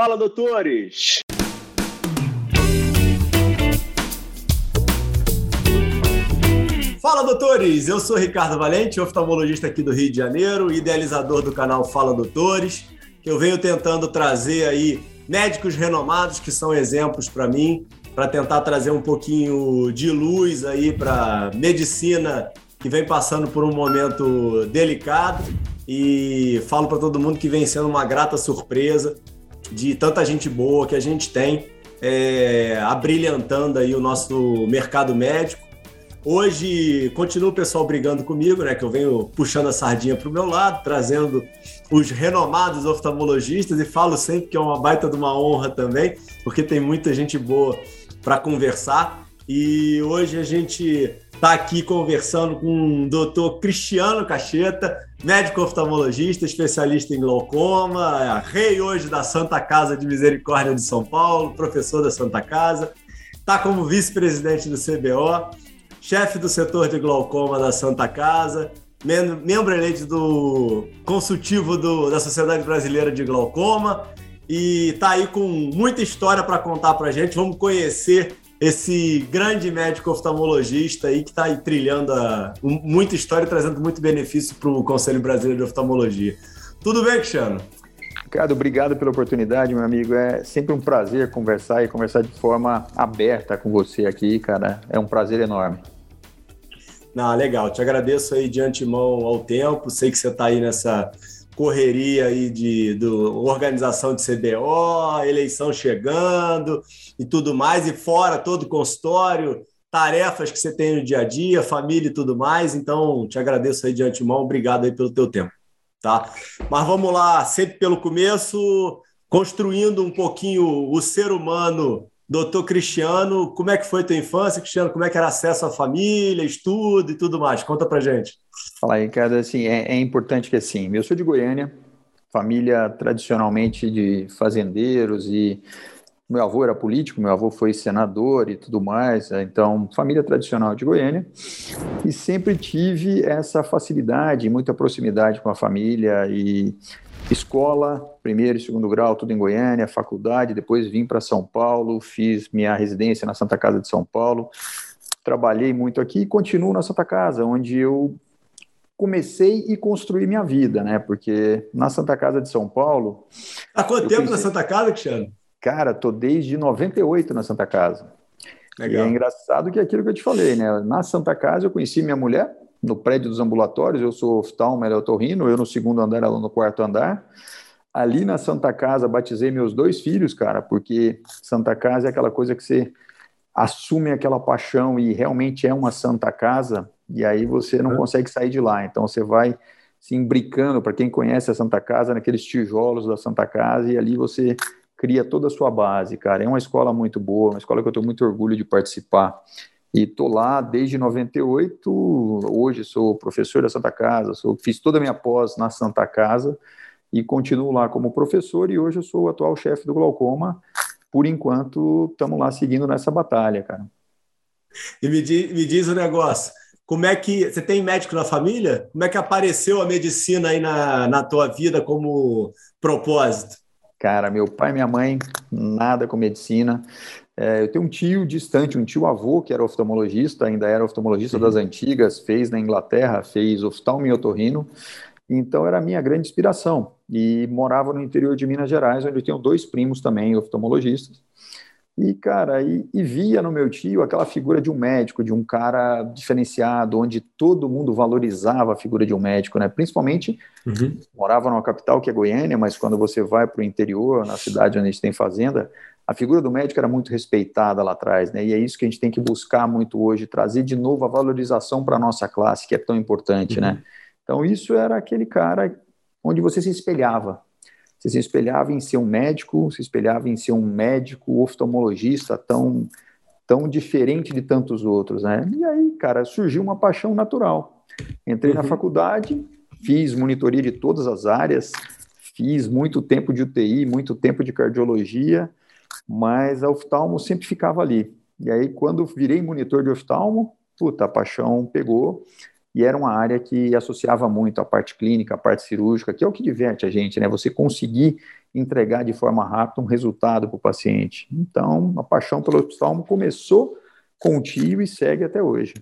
Fala, doutores! Fala, doutores! Eu sou Ricardo Valente, oftalmologista aqui do Rio de Janeiro, idealizador do canal Fala Doutores, que eu venho tentando trazer aí médicos renomados que são exemplos para mim, para tentar trazer um pouquinho de luz aí para medicina que vem passando por um momento delicado e falo para todo mundo que vem sendo uma grata surpresa de tanta gente boa que a gente tem é, abrilhantando aí o nosso mercado médico. Hoje continua o pessoal brigando comigo, né? Que eu venho puxando a sardinha para o meu lado, trazendo os renomados oftalmologistas e falo sempre que é uma baita de uma honra também, porque tem muita gente boa para conversar. E hoje a gente está aqui conversando com o doutor Cristiano Cacheta, médico oftalmologista, especialista em glaucoma, rei hoje da Santa Casa de Misericórdia de São Paulo, professor da Santa Casa, está como vice-presidente do CBO, chefe do setor de glaucoma da Santa Casa, membro eleito do consultivo do, da Sociedade Brasileira de Glaucoma e está aí com muita história para contar para a gente. Vamos conhecer esse grande médico oftalmologista aí que está trilhando a, um, muita história e trazendo muito benefício para o Conselho Brasileiro de Oftalmologia. Tudo bem, Cristiano? Ricardo, obrigado pela oportunidade, meu amigo. É sempre um prazer conversar e conversar de forma aberta com você aqui, cara. É um prazer enorme. Não, legal. Te agradeço aí de antemão ao tempo. Sei que você está aí nessa correria aí de do, organização de CBO, eleição chegando e tudo mais, e fora todo o consultório, tarefas que você tem no dia a dia, família e tudo mais. Então, te agradeço aí de antemão, obrigado aí pelo teu tempo, tá? Mas vamos lá, sempre pelo começo, construindo um pouquinho o ser humano Doutor Cristiano, como é que foi tua infância, Cristiano? Como é que era acesso à família, estudo e tudo mais? Conta pra gente. Fala aí, cara, assim, é, é importante que assim, eu sou de Goiânia, família tradicionalmente de fazendeiros e meu avô era político, meu avô foi senador e tudo mais, então família tradicional de Goiânia e sempre tive essa facilidade, muita proximidade com a família e escola, primeiro e segundo grau, tudo em Goiânia, faculdade, depois vim para São Paulo, fiz minha residência na Santa Casa de São Paulo, trabalhei muito aqui e continuo na Santa Casa, onde eu comecei e construí minha vida, né? Porque na Santa Casa de São Paulo. Há quanto tempo pensei, na Santa Casa, Cristiano? Cara, tô desde 98 na Santa Casa. Legal. E é engraçado que é aquilo que eu te falei, né? Na Santa Casa eu conheci minha mulher, no prédio dos ambulatórios, eu sou oftalmo, ela é otorrino, eu no segundo andar, ela no quarto andar. Ali na Santa Casa, batizei meus dois filhos, cara, porque Santa Casa é aquela coisa que você assume aquela paixão e realmente é uma Santa Casa, e aí você não consegue sair de lá. Então você vai se imbricando, para quem conhece a Santa Casa, naqueles tijolos da Santa Casa, e ali você cria toda a sua base, cara. É uma escola muito boa, uma escola que eu tenho muito orgulho de participar. E estou lá desde 98, hoje sou professor da Santa Casa, sou, fiz toda a minha pós na Santa Casa e continuo lá como professor e hoje eu sou o atual chefe do glaucoma. Por enquanto, estamos lá seguindo nessa batalha, cara. E me diz, me diz o um negócio, como é que você tem médico na família? Como é que apareceu a medicina aí na, na tua vida como propósito? Cara, meu pai e minha mãe, nada com medicina. É, eu tenho um tio distante, um tio avô que era oftalmologista, ainda era oftalmologista uhum. das antigas, fez na Inglaterra, fez oftalmo e otorrino, então era a minha grande inspiração. E morava no interior de Minas Gerais, onde eu tenho dois primos também oftalmologistas. E, cara, e, e, via no meu tio aquela figura de um médico, de um cara diferenciado, onde todo mundo valorizava a figura de um médico, né? Principalmente, uhum. morava numa capital que é Goiânia, mas quando você vai para o interior, na cidade onde a gente tem fazenda, a figura do médico era muito respeitada lá atrás, né? E é isso que a gente tem que buscar muito hoje, trazer de novo a valorização para a nossa classe, que é tão importante, uhum. né? Então, isso era aquele cara onde você se espelhava. Você se espelhava em ser um médico, se espelhava em ser um médico oftalmologista tão, tão diferente de tantos outros, né? E aí, cara, surgiu uma paixão natural. Entrei uhum. na faculdade, fiz monitoria de todas as áreas, fiz muito tempo de UTI, muito tempo de cardiologia, mas a oftalmo sempre ficava ali. E aí, quando virei monitor de oftalmo, puta, a paixão pegou, e era uma área que associava muito a parte clínica, a parte cirúrgica, que é o que diverte a gente, né? Você conseguir entregar de forma rápida um resultado para o paciente. Então, a paixão pelo oftalmo começou com o tio e segue até hoje.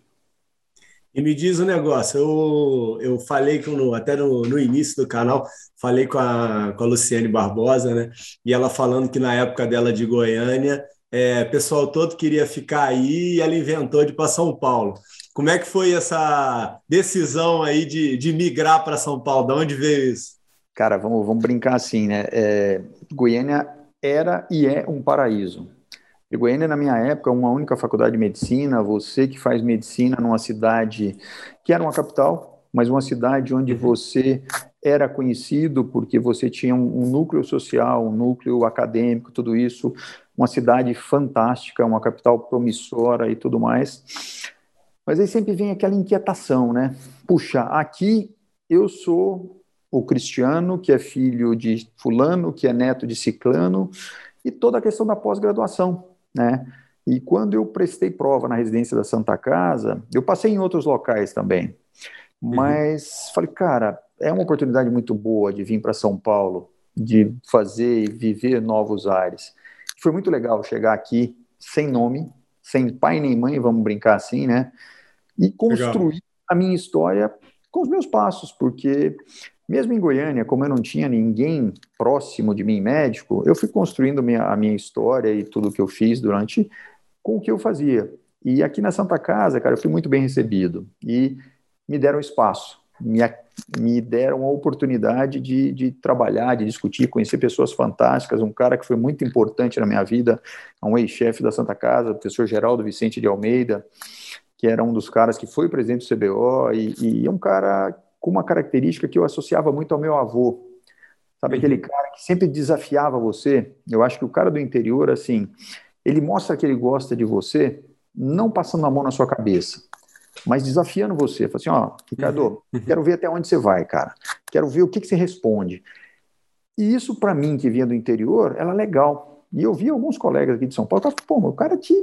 E me diz um negócio, eu, eu falei que no, até no, no início do canal, falei com a, com a Luciane Barbosa, né? E ela falando que na época dela de Goiânia, é, o pessoal todo queria ficar aí e ela inventou de ir para São Paulo. Como é que foi essa decisão aí de, de migrar para São Paulo? De onde veio isso? Cara, vamos, vamos brincar assim, né? É, Goiânia era e é um paraíso. E Goiânia, na minha época, uma única faculdade de medicina. Você que faz medicina numa cidade que era uma capital, mas uma cidade onde uhum. você era conhecido porque você tinha um, um, núcleo social, um núcleo acadêmico, tudo isso. Uma cidade fantástica, uma capital promissora e tudo mais. Mas aí sempre vem aquela inquietação, né? Puxa, aqui eu sou o Cristiano, que é filho de Fulano, que é neto de Ciclano, e toda a questão da pós-graduação né? E quando eu prestei prova na residência da Santa Casa, eu passei em outros locais também, uhum. mas uhum. falei, cara, é uma oportunidade muito boa de vir para São Paulo, de fazer e viver novos ares. Foi muito legal chegar aqui sem nome, sem pai nem mãe, vamos brincar assim, né? E construir legal. a minha história com os meus passos, porque mesmo em Goiânia, como eu não tinha ninguém próximo de mim médico, eu fui construindo minha, a minha história e tudo que eu fiz durante com o que eu fazia. E aqui na Santa Casa, cara, eu fui muito bem recebido e me deram espaço, me, me deram a oportunidade de, de trabalhar, de discutir, conhecer pessoas fantásticas. Um cara que foi muito importante na minha vida, um ex-chefe da Santa Casa, o professor Geraldo Vicente de Almeida, que era um dos caras que foi presidente do CBO e, e é um cara com uma característica que eu associava muito ao meu avô. Sabe uhum. aquele cara que sempre desafiava você? Eu acho que o cara do interior, assim, ele mostra que ele gosta de você, não passando a mão na sua cabeça, mas desafiando você. Fala assim, ó, Ricardo, uhum. uhum. quero ver até onde você vai, cara. Quero ver o que, que você responde. E isso, para mim, que vinha do interior, era legal. E eu vi alguns colegas aqui de São Paulo, que pô, o cara te,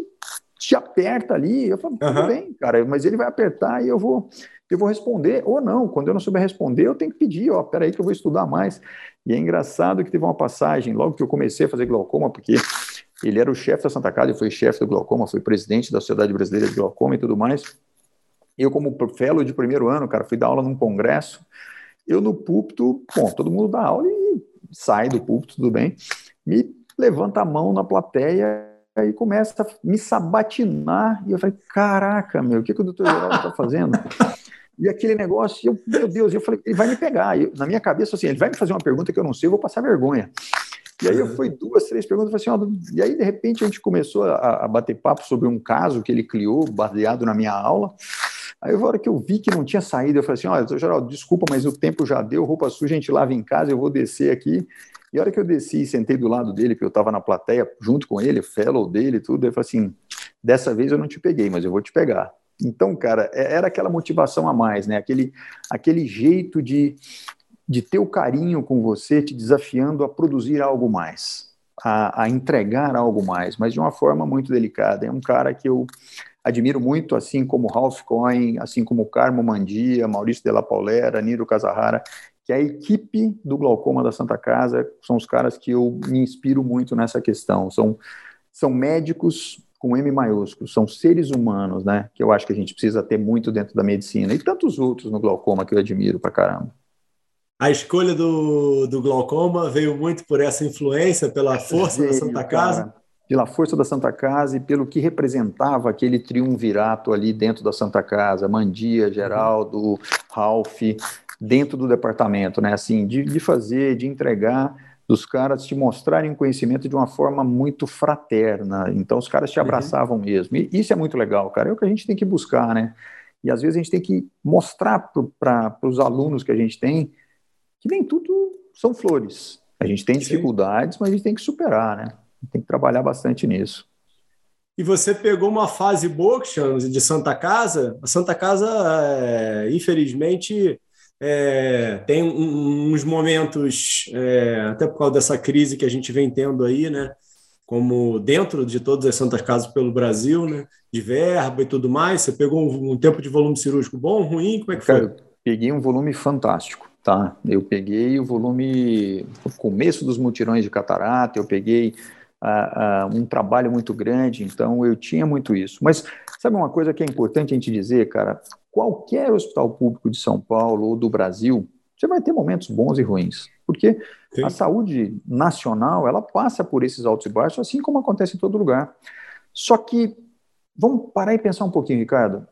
te aperta ali. Eu falo, tudo uhum. bem, cara, mas ele vai apertar e eu vou eu vou responder, ou não, quando eu não souber responder, eu tenho que pedir, ó, peraí que eu vou estudar mais. E é engraçado que teve uma passagem, logo que eu comecei a fazer glaucoma, porque ele era o chefe da Santa Casa, ele foi chefe do glaucoma, foi presidente da Sociedade Brasileira de Glaucoma e tudo mais. Eu, como fellow de primeiro ano, cara, fui dar aula num congresso, eu no púlpito, bom, todo mundo dá aula e sai do púlpito, tudo bem, me levanta a mão na plateia e começa a me sabatinar, e eu falei, caraca, meu, o que, que o doutor Geraldo está fazendo? E aquele negócio, eu, meu Deus, eu falei, ele vai me pegar. Eu, na minha cabeça, assim, ele vai me fazer uma pergunta que eu não sei, eu vou passar vergonha. E aí eu fui duas, três perguntas, assim, ó, e aí de repente a gente começou a, a, bater papo sobre um caso que ele criou, baseado na minha aula. Aí a hora que eu vi que não tinha saído, eu falei assim, olha, Geraldo, desculpa, mas o tempo já deu, roupa suja a gente lava em casa, eu vou descer aqui. E a hora que eu desci e sentei do lado dele, que eu estava na plateia, junto com ele, fellow dele tudo, ele falou assim, dessa vez eu não te peguei, mas eu vou te pegar. Então, cara, é, era aquela motivação a mais, né? Aquele, aquele jeito de, de ter o carinho com você, te desafiando a produzir algo mais, a, a entregar algo mais, mas de uma forma muito delicada. É um cara que eu admiro muito, assim como Ralph Cohen, assim como Carmo Mandia, Maurício Della Paulera, Niro Casahara, que a equipe do Glaucoma da Santa Casa são os caras que eu me inspiro muito nessa questão. São, são médicos com M maiúsculo, são seres humanos, né? Que eu acho que a gente precisa ter muito dentro da medicina e tantos outros no glaucoma que eu admiro pra caramba. A escolha do, do glaucoma veio muito por essa influência, pela força veio, da Santa Casa? Cara, pela força da Santa Casa e pelo que representava aquele triunvirato ali dentro da Santa Casa, Mandia, Geraldo, Ralph, dentro do departamento, né? Assim, de, de fazer, de entregar dos caras te mostrarem conhecimento de uma forma muito fraterna. Então, os caras te uhum. abraçavam uhum. mesmo. E isso é muito legal, cara. É o que a gente tem que buscar, né? E às vezes a gente tem que mostrar para os alunos que a gente tem que nem tudo são flores. A gente tem dificuldades, Sim. mas a gente tem que superar, né? Tem que trabalhar bastante nisso. E você pegou uma fase boa, de Santa Casa. A Santa Casa, é, infelizmente, é, tem uns momentos, é, até por causa dessa crise que a gente vem tendo aí, né? Como dentro de todas as Santas Casas pelo Brasil, né? De verba e tudo mais. Você pegou um, um tempo de volume cirúrgico bom, ruim? Como é que Cara, foi? peguei um volume fantástico. tá? Eu peguei o volume, o começo dos mutirões de catarata, eu peguei um trabalho muito grande, então eu tinha muito isso. Mas sabe uma coisa que é importante a gente dizer, cara? Qualquer hospital público de São Paulo ou do Brasil, você vai ter momentos bons e ruins, porque Sim. a saúde nacional ela passa por esses altos e baixos, assim como acontece em todo lugar. Só que vamos parar e pensar um pouquinho, Ricardo.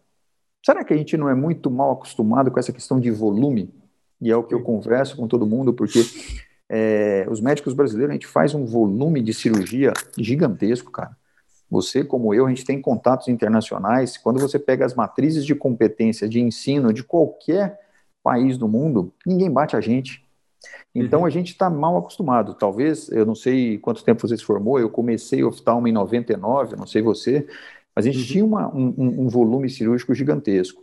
Será que a gente não é muito mal acostumado com essa questão de volume? E é o que eu converso com todo mundo, porque é, os médicos brasileiros, a gente faz um volume de cirurgia gigantesco, cara. Você, como eu, a gente tem contatos internacionais. Quando você pega as matrizes de competência de ensino de qualquer país do mundo, ninguém bate a gente. Então uhum. a gente está mal acostumado. Talvez, eu não sei quanto tempo você se formou, eu comecei oftalmo em 99, não sei você, mas a gente uhum. tinha uma, um, um, volume cirúrgico gigantesco.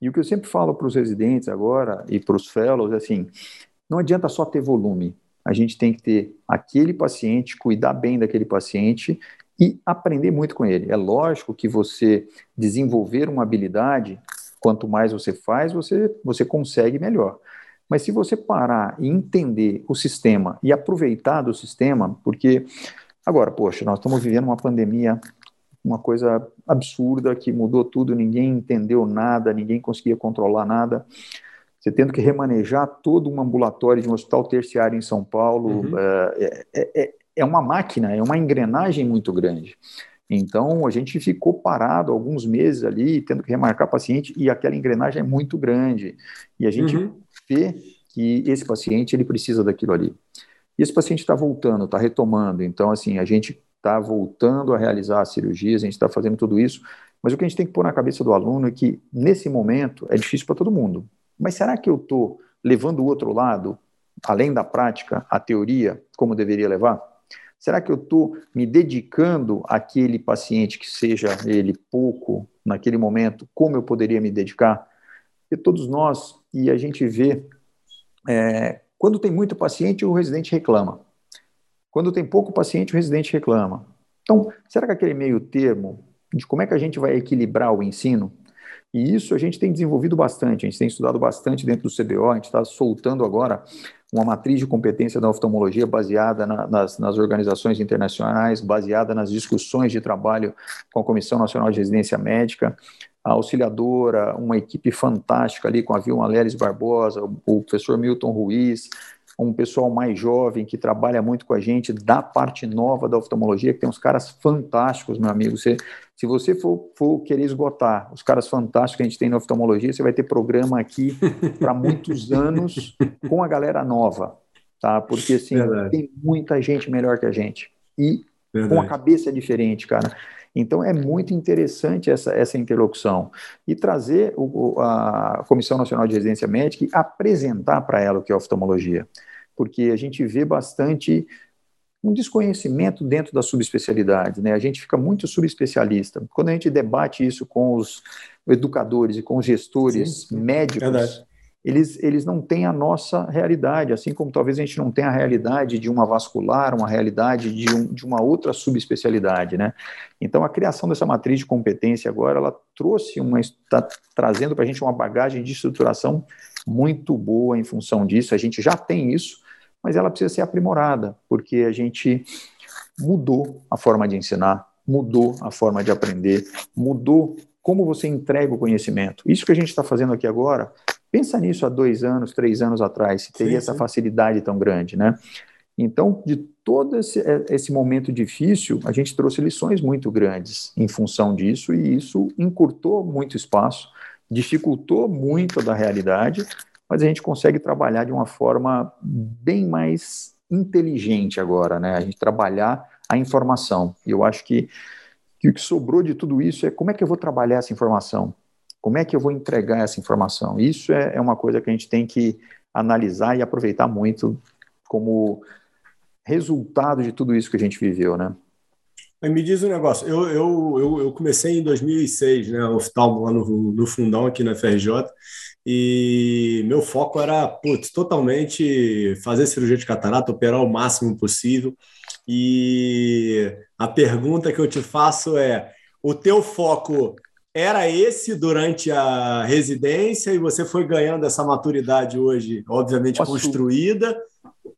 E o que eu sempre falo para os residentes agora e para os fellows é assim: não adianta só ter volume. A gente tem que ter aquele paciente, cuidar bem daquele paciente e aprender muito com ele. É lógico que você desenvolver uma habilidade, quanto mais você faz, você, você consegue melhor. Mas se você parar e entender o sistema e aproveitar do sistema, porque agora, poxa, nós estamos vivendo uma pandemia uma coisa absurda que mudou tudo, ninguém entendeu nada, ninguém conseguia controlar nada. Você tendo que remanejar todo um ambulatório de um hospital terciário em São Paulo, uhum. é, é, é, é uma máquina, é uma engrenagem muito grande. Então, a gente ficou parado alguns meses ali, tendo que remarcar paciente, e aquela engrenagem é muito grande. E a gente uhum. vê que esse paciente, ele precisa daquilo ali. E esse paciente está voltando, está retomando. Então, assim, a gente está voltando a realizar as cirurgias, a gente está fazendo tudo isso, mas o que a gente tem que pôr na cabeça do aluno é que, nesse momento, é difícil para todo mundo. Mas será que eu estou levando o outro lado, além da prática, a teoria, como deveria levar? Será que eu estou me dedicando àquele paciente que seja ele pouco naquele momento, como eu poderia me dedicar? E todos nós, e a gente vê, é, quando tem muito paciente, o residente reclama. Quando tem pouco paciente, o residente reclama. Então, será que aquele meio termo de como é que a gente vai equilibrar o ensino? E isso a gente tem desenvolvido bastante, a gente tem estudado bastante dentro do CBO, a gente está soltando agora uma matriz de competência da oftalmologia baseada na, nas, nas, organizações internacionais, baseada nas discussões de trabalho com a Comissão Nacional de Residência Médica, a auxiliadora, uma equipe fantástica ali com a Vilma Leles Barbosa, o professor Milton Ruiz, um pessoal mais jovem que trabalha muito com a gente da parte nova da oftalmologia, que tem uns caras fantásticos, meu amigo. Você, se você for, for querer esgotar os caras fantásticos que a gente tem na oftalmologia, você vai ter programa aqui para muitos anos com a galera nova, tá? Porque assim, Verdade. tem muita gente melhor que a gente. E Verdade. com a cabeça diferente, cara. Então é muito interessante essa, essa interlocução e trazer o, a Comissão Nacional de Residência Médica e apresentar para ela o que é oftalmologia porque a gente vê bastante um desconhecimento dentro da subespecialidade, né? A gente fica muito subespecialista. Quando a gente debate isso com os educadores e com os gestores Sim, médicos, eles, eles não têm a nossa realidade, assim como talvez a gente não tenha a realidade de uma vascular, uma realidade de, um, de uma outra subespecialidade, né? Então, a criação dessa matriz de competência agora, ela trouxe uma, está trazendo para a gente uma bagagem de estruturação muito boa em função disso. A gente já tem isso, mas ela precisa ser aprimorada, porque a gente mudou a forma de ensinar, mudou a forma de aprender, mudou como você entrega o conhecimento. Isso que a gente está fazendo aqui agora, pensa nisso há dois anos, três anos atrás, se teria sim, essa facilidade tão grande, né? Então, de todo esse, é, esse momento difícil, a gente trouxe lições muito grandes em função disso, e isso encurtou muito espaço, dificultou muito da realidade, mas a gente consegue trabalhar de uma forma bem mais inteligente agora, né? A gente trabalhar a informação. E eu acho que, que o que sobrou de tudo isso é como é que eu vou trabalhar essa informação? Como é que eu vou entregar essa informação? Isso é, é uma coisa que a gente tem que analisar e aproveitar muito como resultado de tudo isso que a gente viveu, né? Me diz um negócio, eu, eu, eu, comecei em 2006, né, oftalmo lá no, no fundão aqui na FRJ, e meu foco era, putz, totalmente fazer cirurgia de catarata, operar o máximo possível. E a pergunta que eu te faço é: o teu foco era esse durante a residência e você foi ganhando essa maturidade hoje, obviamente Posso... construída,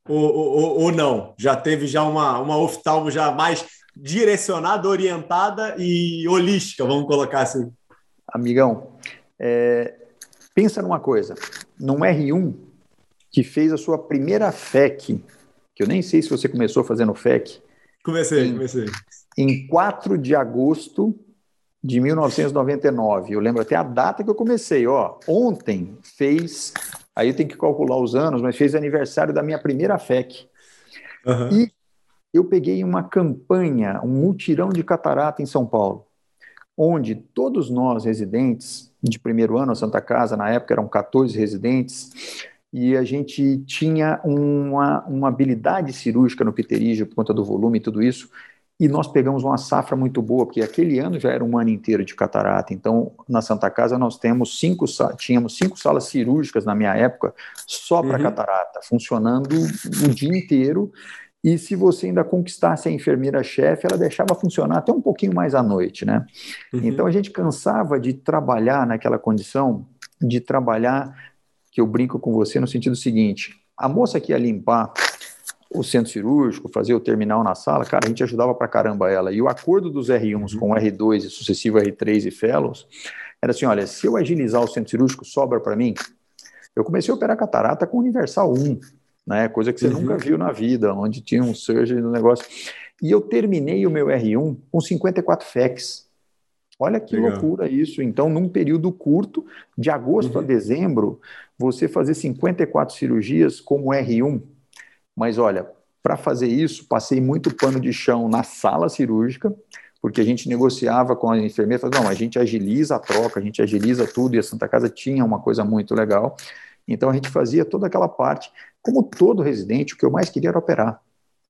ou, ou, ou, não? Já teve já uma, uma oftalmo já mais direcionada, orientada e holística, vamos colocar assim. Amigão, é, pensa numa coisa, num R1 que fez a sua primeira FEC, que eu nem sei se você começou fazendo FEC. Comecei, em, comecei. Em 4 de agosto de 1999. Eu lembro até a data que eu comecei. Ó, ontem fez, aí tem que calcular os anos, mas fez aniversário da minha primeira FEC. Uhum. E eu peguei uma campanha, um mutirão de catarata em São Paulo, onde todos nós residentes de primeiro ano a Santa Casa, na época eram 14 residentes, e a gente tinha uma, uma habilidade cirúrgica no pterígio por conta do volume e tudo isso, e nós pegamos uma safra muito boa, porque aquele ano já era um ano inteiro de catarata. Então, na Santa Casa, nós temos cinco, tínhamos cinco salas cirúrgicas na minha época só para uhum. catarata, funcionando o dia inteiro. E se você ainda conquistasse a enfermeira-chefe, ela deixava funcionar até um pouquinho mais à noite, né? Uhum. Então a gente cansava de trabalhar naquela condição, de trabalhar, que eu brinco com você no sentido seguinte: a moça que ia limpar o centro cirúrgico, fazer o terminal na sala, cara, a gente ajudava pra caramba ela. E o acordo dos R1s com o R2 e sucessivo R3 e Fellows era assim: olha, se eu agilizar o centro cirúrgico, sobra para mim. Eu comecei a operar catarata com Universal 1, né? Coisa que você uhum. nunca viu na vida, onde tinha um surgery no negócio. E eu terminei o meu R1 com 54 FECs. Olha que Legal. loucura isso. Então, num período curto, de agosto uhum. a dezembro, você fazer 54 cirurgias como R1 mas olha, para fazer isso, passei muito pano de chão na sala cirúrgica, porque a gente negociava com a enfermeira, falava, não, a gente agiliza a troca, a gente agiliza tudo, e a Santa Casa tinha uma coisa muito legal. Então a gente fazia toda aquela parte, como todo residente, o que eu mais queria era operar.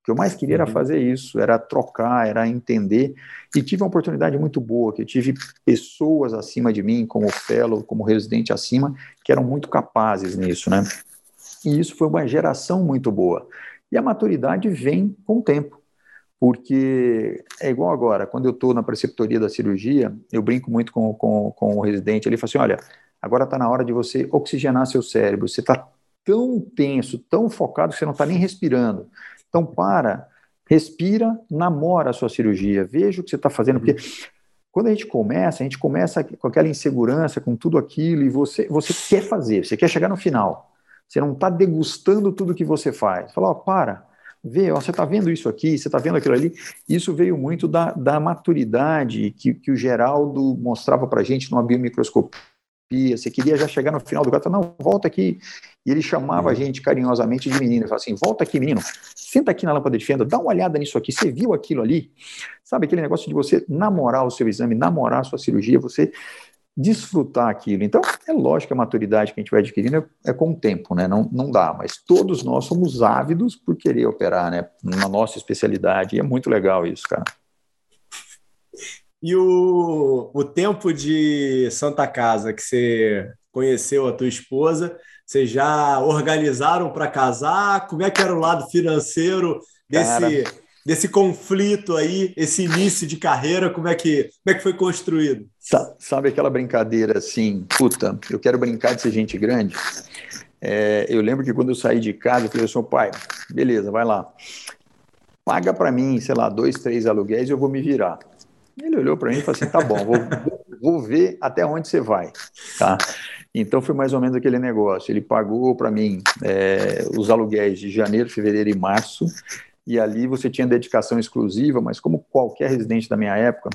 O que eu mais queria era uhum. fazer isso, era trocar, era entender. E tive uma oportunidade muito boa, que eu tive pessoas acima de mim, como fellow, como residente acima, que eram muito capazes nisso, né? E isso foi uma geração muito boa. E a maturidade vem com o tempo, porque é igual agora, quando eu estou na preceptoria da cirurgia, eu brinco muito com, com, com o residente, ele fala assim, olha, agora está na hora de você oxigenar seu cérebro, você está tão tenso, tão focado que você não está nem respirando. Então para, respira, namora a sua cirurgia, veja o que você está fazendo, porque quando a gente começa, a gente começa com aquela insegurança, com tudo aquilo, e você, você quer fazer, você quer chegar no final. Você não está degustando tudo que você faz. Fala, ó, para, vê, ó, você está vendo isso aqui, você está vendo aquilo ali. Isso veio muito da, da maturidade que, que o Geraldo mostrava para a gente numa biomicroscopia. Você queria já chegar no final do gato, não, volta aqui. E ele chamava a uhum. gente carinhosamente de menino. Ele falava assim: volta aqui, menino, senta aqui na lâmpada de fenda, dá uma olhada nisso aqui. Você viu aquilo ali? Sabe aquele negócio de você namorar o seu exame, namorar a sua cirurgia, você desfrutar aquilo. Então, é lógico que a maturidade que a gente vai adquirindo é, é, com o tempo, né? Não, não dá, mas todos nós somos ávidos por querer operar, né? Na nossa especialidade, e é muito legal isso, cara. E o, o tempo de Santa Casa que você conheceu a tua esposa, vocês já organizaram para casar? Como é que era o lado financeiro desse, cara, desse conflito aí, esse início de carreira, como é que, como é que foi construído? Sabe aquela brincadeira assim, puta, eu quero brincar de ser gente grande? É, eu lembro que quando eu saí de casa, eu falei assim, pai, beleza, vai lá, paga para mim, sei lá, dois, três aluguéis e eu vou me virar. Ele olhou para mim e falou assim, tá bom, vou, vou ver até onde você vai, tá? Então foi mais ou menos aquele negócio. Ele pagou para mim é, os aluguéis de janeiro, fevereiro e março e ali você tinha dedicação exclusiva, mas como qualquer residente da minha época,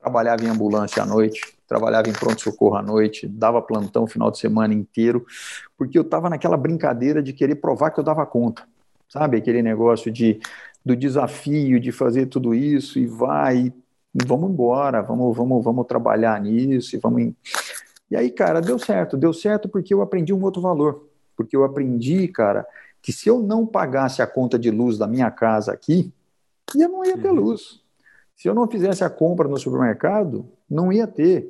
trabalhava em ambulância à noite, trabalhava em pronto-socorro à noite, dava plantão final de semana inteiro, porque eu estava naquela brincadeira de querer provar que eu dava conta, sabe? Aquele negócio de, do desafio de fazer tudo isso e vai, e vamos embora, vamos, vamos, vamos trabalhar nisso e vamos. E aí, cara, deu certo, deu certo porque eu aprendi um outro valor, porque eu aprendi, cara, que se eu não pagasse a conta de luz da minha casa aqui, eu não ia ter uhum. luz. Se eu não fizesse a compra no supermercado, não ia ter.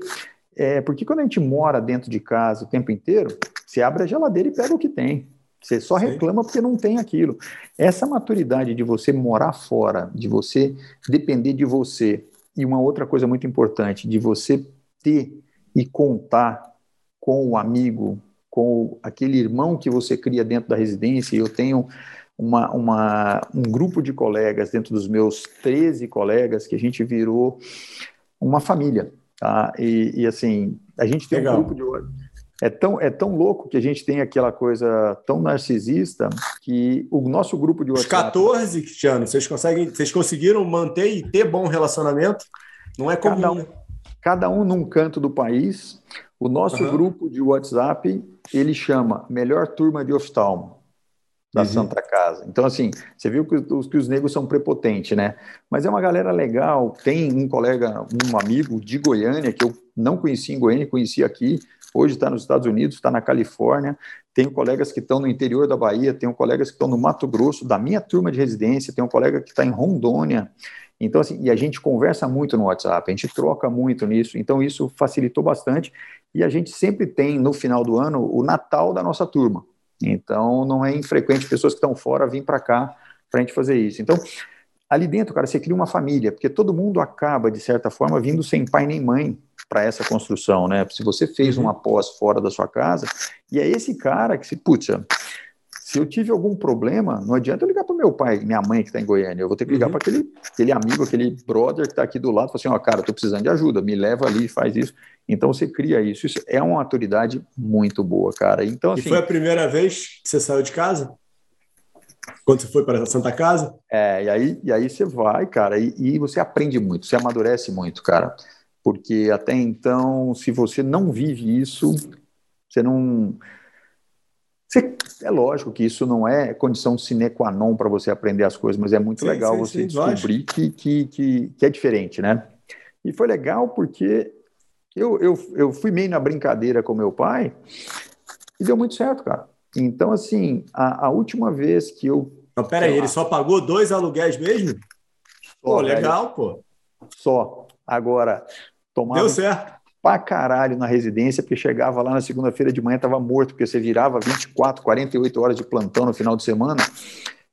É, porque quando a gente mora dentro de casa o tempo inteiro, você abre a geladeira e pega o que tem. Você só reclama porque não tem aquilo. Essa maturidade de você morar fora, de você depender de você, e uma outra coisa muito importante, de você ter e contar com o amigo, com aquele irmão que você cria dentro da residência. Eu tenho uma, uma, um grupo de colegas, dentro dos meus 13 colegas, que a gente virou uma família. Tá? E, e assim, a gente tem Legal. um grupo de. É tão, é tão louco que a gente tem aquela coisa tão narcisista que o nosso grupo de WhatsApp. Os 14, Cristiano, vocês, conseguem, vocês conseguiram manter e ter bom relacionamento? Não é comum. Cada um, cada um num canto do país. O nosso uhum. grupo de WhatsApp, ele chama Melhor Turma de Oftalmo da uhum. Santa Casa. Então, assim, você viu que os, que os negros são prepotentes, né? Mas é uma galera legal. Tem um colega, um amigo de Goiânia, que eu não conheci em Goiânia, conheci aqui. Hoje está nos Estados Unidos, está na Califórnia. Tenho colegas que estão no interior da Bahia, tenho colegas que estão no Mato Grosso, da minha turma de residência, tem um colega que está em Rondônia. Então, assim, e a gente conversa muito no WhatsApp, a gente troca muito nisso, então isso facilitou bastante. E a gente sempre tem, no final do ano, o Natal da nossa turma. Então, não é infrequente pessoas que estão fora vir para cá para a gente fazer isso. Então, ali dentro, cara, você cria uma família, porque todo mundo acaba, de certa forma, vindo sem pai nem mãe para essa construção, né? Se você fez uhum. uma pós fora da sua casa, e é esse cara que se, putz, se eu tive algum problema, não adianta eu ligar para meu pai, minha mãe que está em Goiânia, eu vou ter que ligar uhum. para aquele, aquele amigo, aquele brother que está aqui do lado, e falar assim, ó, oh, cara, estou precisando de ajuda, me leva ali, faz isso. Então você cria isso. Isso é uma autoridade muito boa, cara. Então, assim, e foi a primeira vez que você saiu de casa? Quando você foi para a Santa Casa? É, e aí, e aí você vai, cara, e, e você aprende muito, você amadurece muito, cara. Porque até então, se você não vive isso, você não. Você, é lógico que isso não é condição sine qua non para você aprender as coisas, mas é muito sim, legal sim, você sim, descobrir que, que, que, que, é diferente, né? E foi legal porque eu, eu, eu fui meio na brincadeira com meu pai e deu muito certo, cara. Então, assim, a, a última vez que eu. Não, peraí, ele só pagou dois aluguéis mesmo? Pô, legal, velho. pô. Só. Agora, tomava. Deu certo. Pra caralho na residência, porque chegava lá na segunda-feira de manhã, tava morto, porque você virava 24, 48 horas de plantão no final de semana.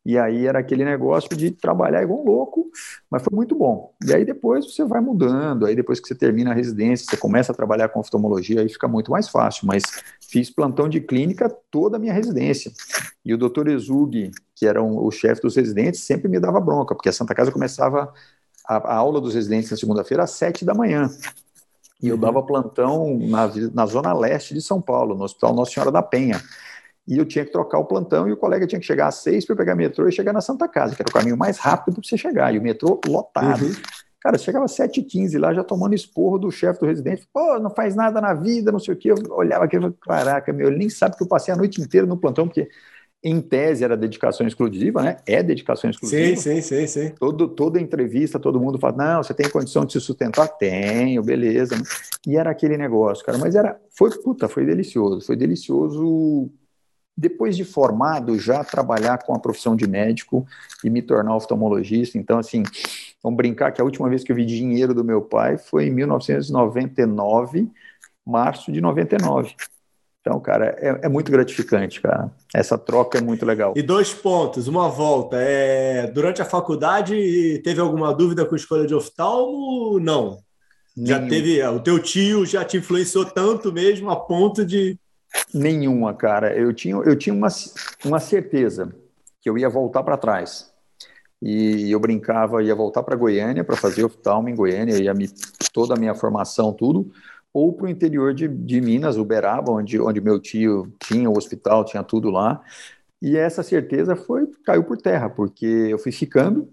E aí era aquele negócio de trabalhar igual um louco, mas foi muito bom. E aí depois você vai mudando, aí depois que você termina a residência, você começa a trabalhar com oftalmologia, aí fica muito mais fácil. Mas fiz plantão de clínica toda a minha residência. E o doutor Exug, que era um, o chefe dos residentes, sempre me dava bronca, porque a Santa Casa começava a, a aula dos residentes na segunda-feira às sete da manhã. E eu uhum. dava plantão na, na zona leste de São Paulo, no Hospital Nossa Senhora da Penha e eu tinha que trocar o plantão e o colega tinha que chegar às seis para pegar metrô e chegar na Santa Casa, que era o caminho mais rápido para você chegar, e o metrô lotado. Uhum. Cara, chegava às 7h15 lá, já tomando esporro do chefe do residente. Pô, não faz nada na vida, não sei o quê. Eu olhava aquilo falava, caraca, meu, ele nem sabe que eu passei a noite inteira no plantão, porque em tese era dedicação exclusiva, né? É dedicação exclusiva. Sim, sim, sim, sim. Todo, toda entrevista, todo mundo fala, não, você tem condição de se sustentar? Tenho, beleza. E era aquele negócio, cara. Mas era, foi, puta, foi delicioso. Foi delicioso depois de formado, já trabalhar com a profissão de médico e me tornar oftalmologista. Então, assim, vamos brincar que a última vez que eu vi dinheiro do meu pai foi em 1999, março de 99. Então, cara, é, é, muito gratificante, cara. Essa troca é muito legal. E dois pontos, uma volta. É, durante a faculdade, teve alguma dúvida com a escolha de oftalmo? Não. Já teve. O teu tio já te influenciou tanto mesmo a ponto de Nenhuma, cara. Eu tinha, eu tinha uma, uma certeza que eu ia voltar para trás. E eu brincava, ia voltar para Goiânia para fazer oftalmo em Goiânia, ia me, toda a minha formação, tudo, ou para o interior de, de Minas, Uberaba, onde, onde meu tio tinha o hospital, tinha tudo lá. E essa certeza foi caiu por terra, porque eu fui ficando,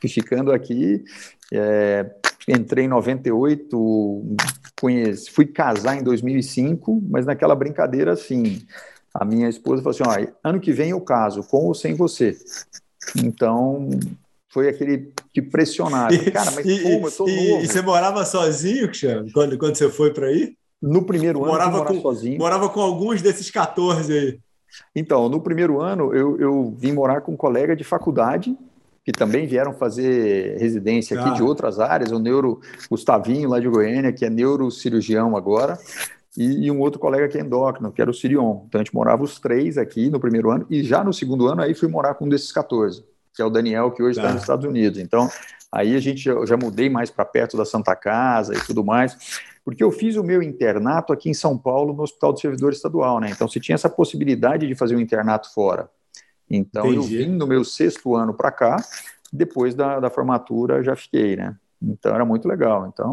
fui ficando aqui, é, entrei em 98, conheci, fui casar em 2005, mas naquela brincadeira assim, a minha esposa falou assim, ó, ano que vem eu caso, com ou sem você. Então, foi aquele que pressionaram. Cara, mas e, como? Eu tô e, novo. E você morava sozinho, Cristiano, quando, quando você foi para aí? No primeiro ano, morava com, sozinho. Morava com alguns desses 14 aí. Então, no primeiro ano, eu, eu vim morar com um colega de faculdade, que também vieram fazer residência aqui ah. de outras áreas, o neuro Gustavinho, lá de Goiânia, que é neurocirurgião agora, e, e, um outro colega que é endócrino, que era o Sirion. Então a gente morava os três aqui no primeiro ano, e já no segundo ano aí fui morar com um desses 14, que é o Daniel, que hoje está nos Estados Unidos. Então Aí a gente eu já mudei mais para perto da Santa Casa e tudo mais, porque eu fiz o meu internato aqui em São Paulo, no Hospital do Servidor Estadual, né? Então você tinha essa possibilidade de fazer um internato fora. Então Entendi. eu vim no meu sexto ano para cá, depois da, da formatura já fiquei, né? Então era muito legal. Então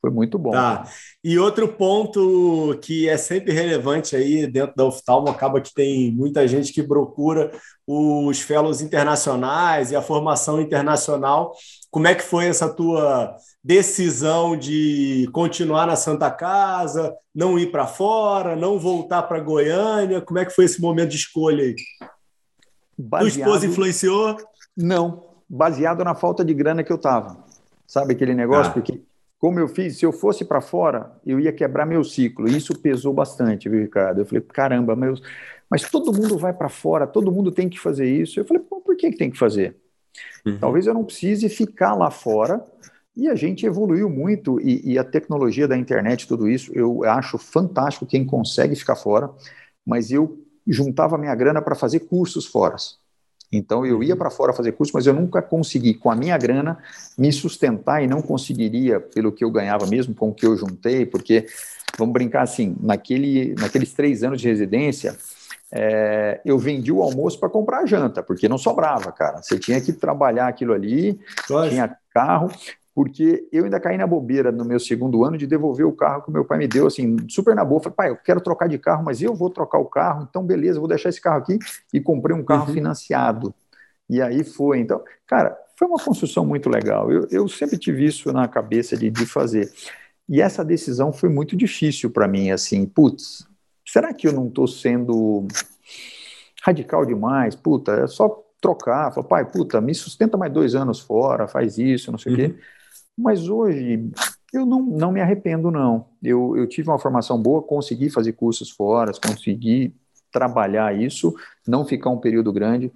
foi muito bom. Tá. E outro ponto que é sempre relevante aí dentro da oftalmo, acaba que tem muita gente que procura os fellows internacionais e a formação internacional. Como é que foi essa tua decisão de continuar na Santa Casa, não ir para fora, não voltar para Goiânia? Como é que foi esse momento de escolha aí? Baseado... Tua esposa influenciou? Não, baseado na falta de grana que eu tava. Sabe aquele negócio? Ah. Porque como eu fiz, se eu fosse para fora, eu ia quebrar meu ciclo. E isso pesou bastante, viu, Ricardo? Eu falei, caramba, meus... mas todo mundo vai para fora, todo mundo tem que fazer isso. Eu falei, por que, que tem que fazer? Uhum. Talvez eu não precise ficar lá fora. E a gente evoluiu muito, e, e a tecnologia da internet, tudo isso, eu acho fantástico quem consegue ficar fora, mas eu juntava minha grana para fazer cursos fora. Então eu ia uhum. para fora fazer curso, mas eu nunca consegui, com a minha grana, me sustentar e não conseguiria pelo que eu ganhava mesmo, com o que eu juntei, porque, vamos brincar assim, naquele, naqueles três anos de residência, é, eu vendi o almoço para comprar a janta, porque não sobrava, cara. Você tinha que trabalhar aquilo ali, tinha carro, porque eu ainda caí na bobeira no meu segundo ano de devolver o carro que meu pai me deu, assim, super na boa. Falei, pai, eu quero trocar de carro, mas eu vou trocar o carro, então beleza, vou deixar esse carro aqui e comprei um carro uhum. financiado. E aí foi. Então, cara, foi uma construção muito legal. Eu, eu sempre tive isso na cabeça de, de fazer. E essa decisão foi muito difícil para mim, assim, putz, será que eu não estou sendo radical demais? Puta, é só trocar. Falar, pai, puta, me sustenta mais dois anos fora, faz isso, não sei o quê. Mas hoje eu não, não me arrependo, não. Eu, eu tive uma formação boa, consegui fazer cursos fora, consegui trabalhar isso, não ficar um período grande.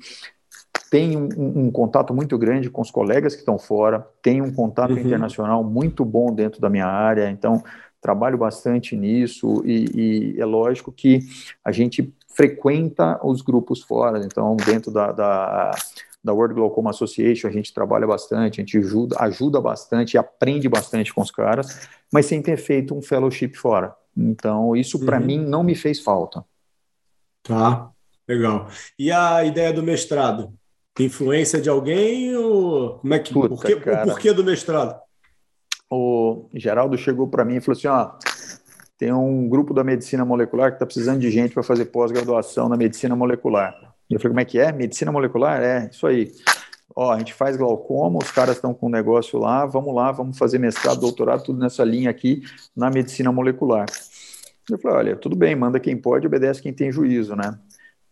Tenho um, um contato muito grande com os colegas que estão fora, tenho um contato uhum. internacional muito bom dentro da minha área, então trabalho bastante nisso e, e, é lógico que a gente frequenta os grupos fora, então dentro da, da da World Glaucoma Association, a gente trabalha bastante, a gente ajuda, ajuda bastante, aprende bastante com os caras, mas sem ter feito um fellowship fora. Então, isso para uhum. mim não me fez falta. Tá, legal. E a ideia do mestrado? Influência de alguém ou como é que Puta, porquê, o porquê do mestrado? O Geraldo chegou para mim e falou assim: ó, tem um grupo da medicina molecular que está precisando de gente para fazer pós-graduação na medicina molecular. Eu falei, como é que é? Medicina molecular? É, isso aí. Ó, a gente faz glaucoma, os caras estão com um negócio lá, vamos lá, vamos fazer mestrado, doutorado, tudo nessa linha aqui, na medicina molecular. Eu falei, olha, tudo bem, manda quem pode, obedece quem tem juízo, né?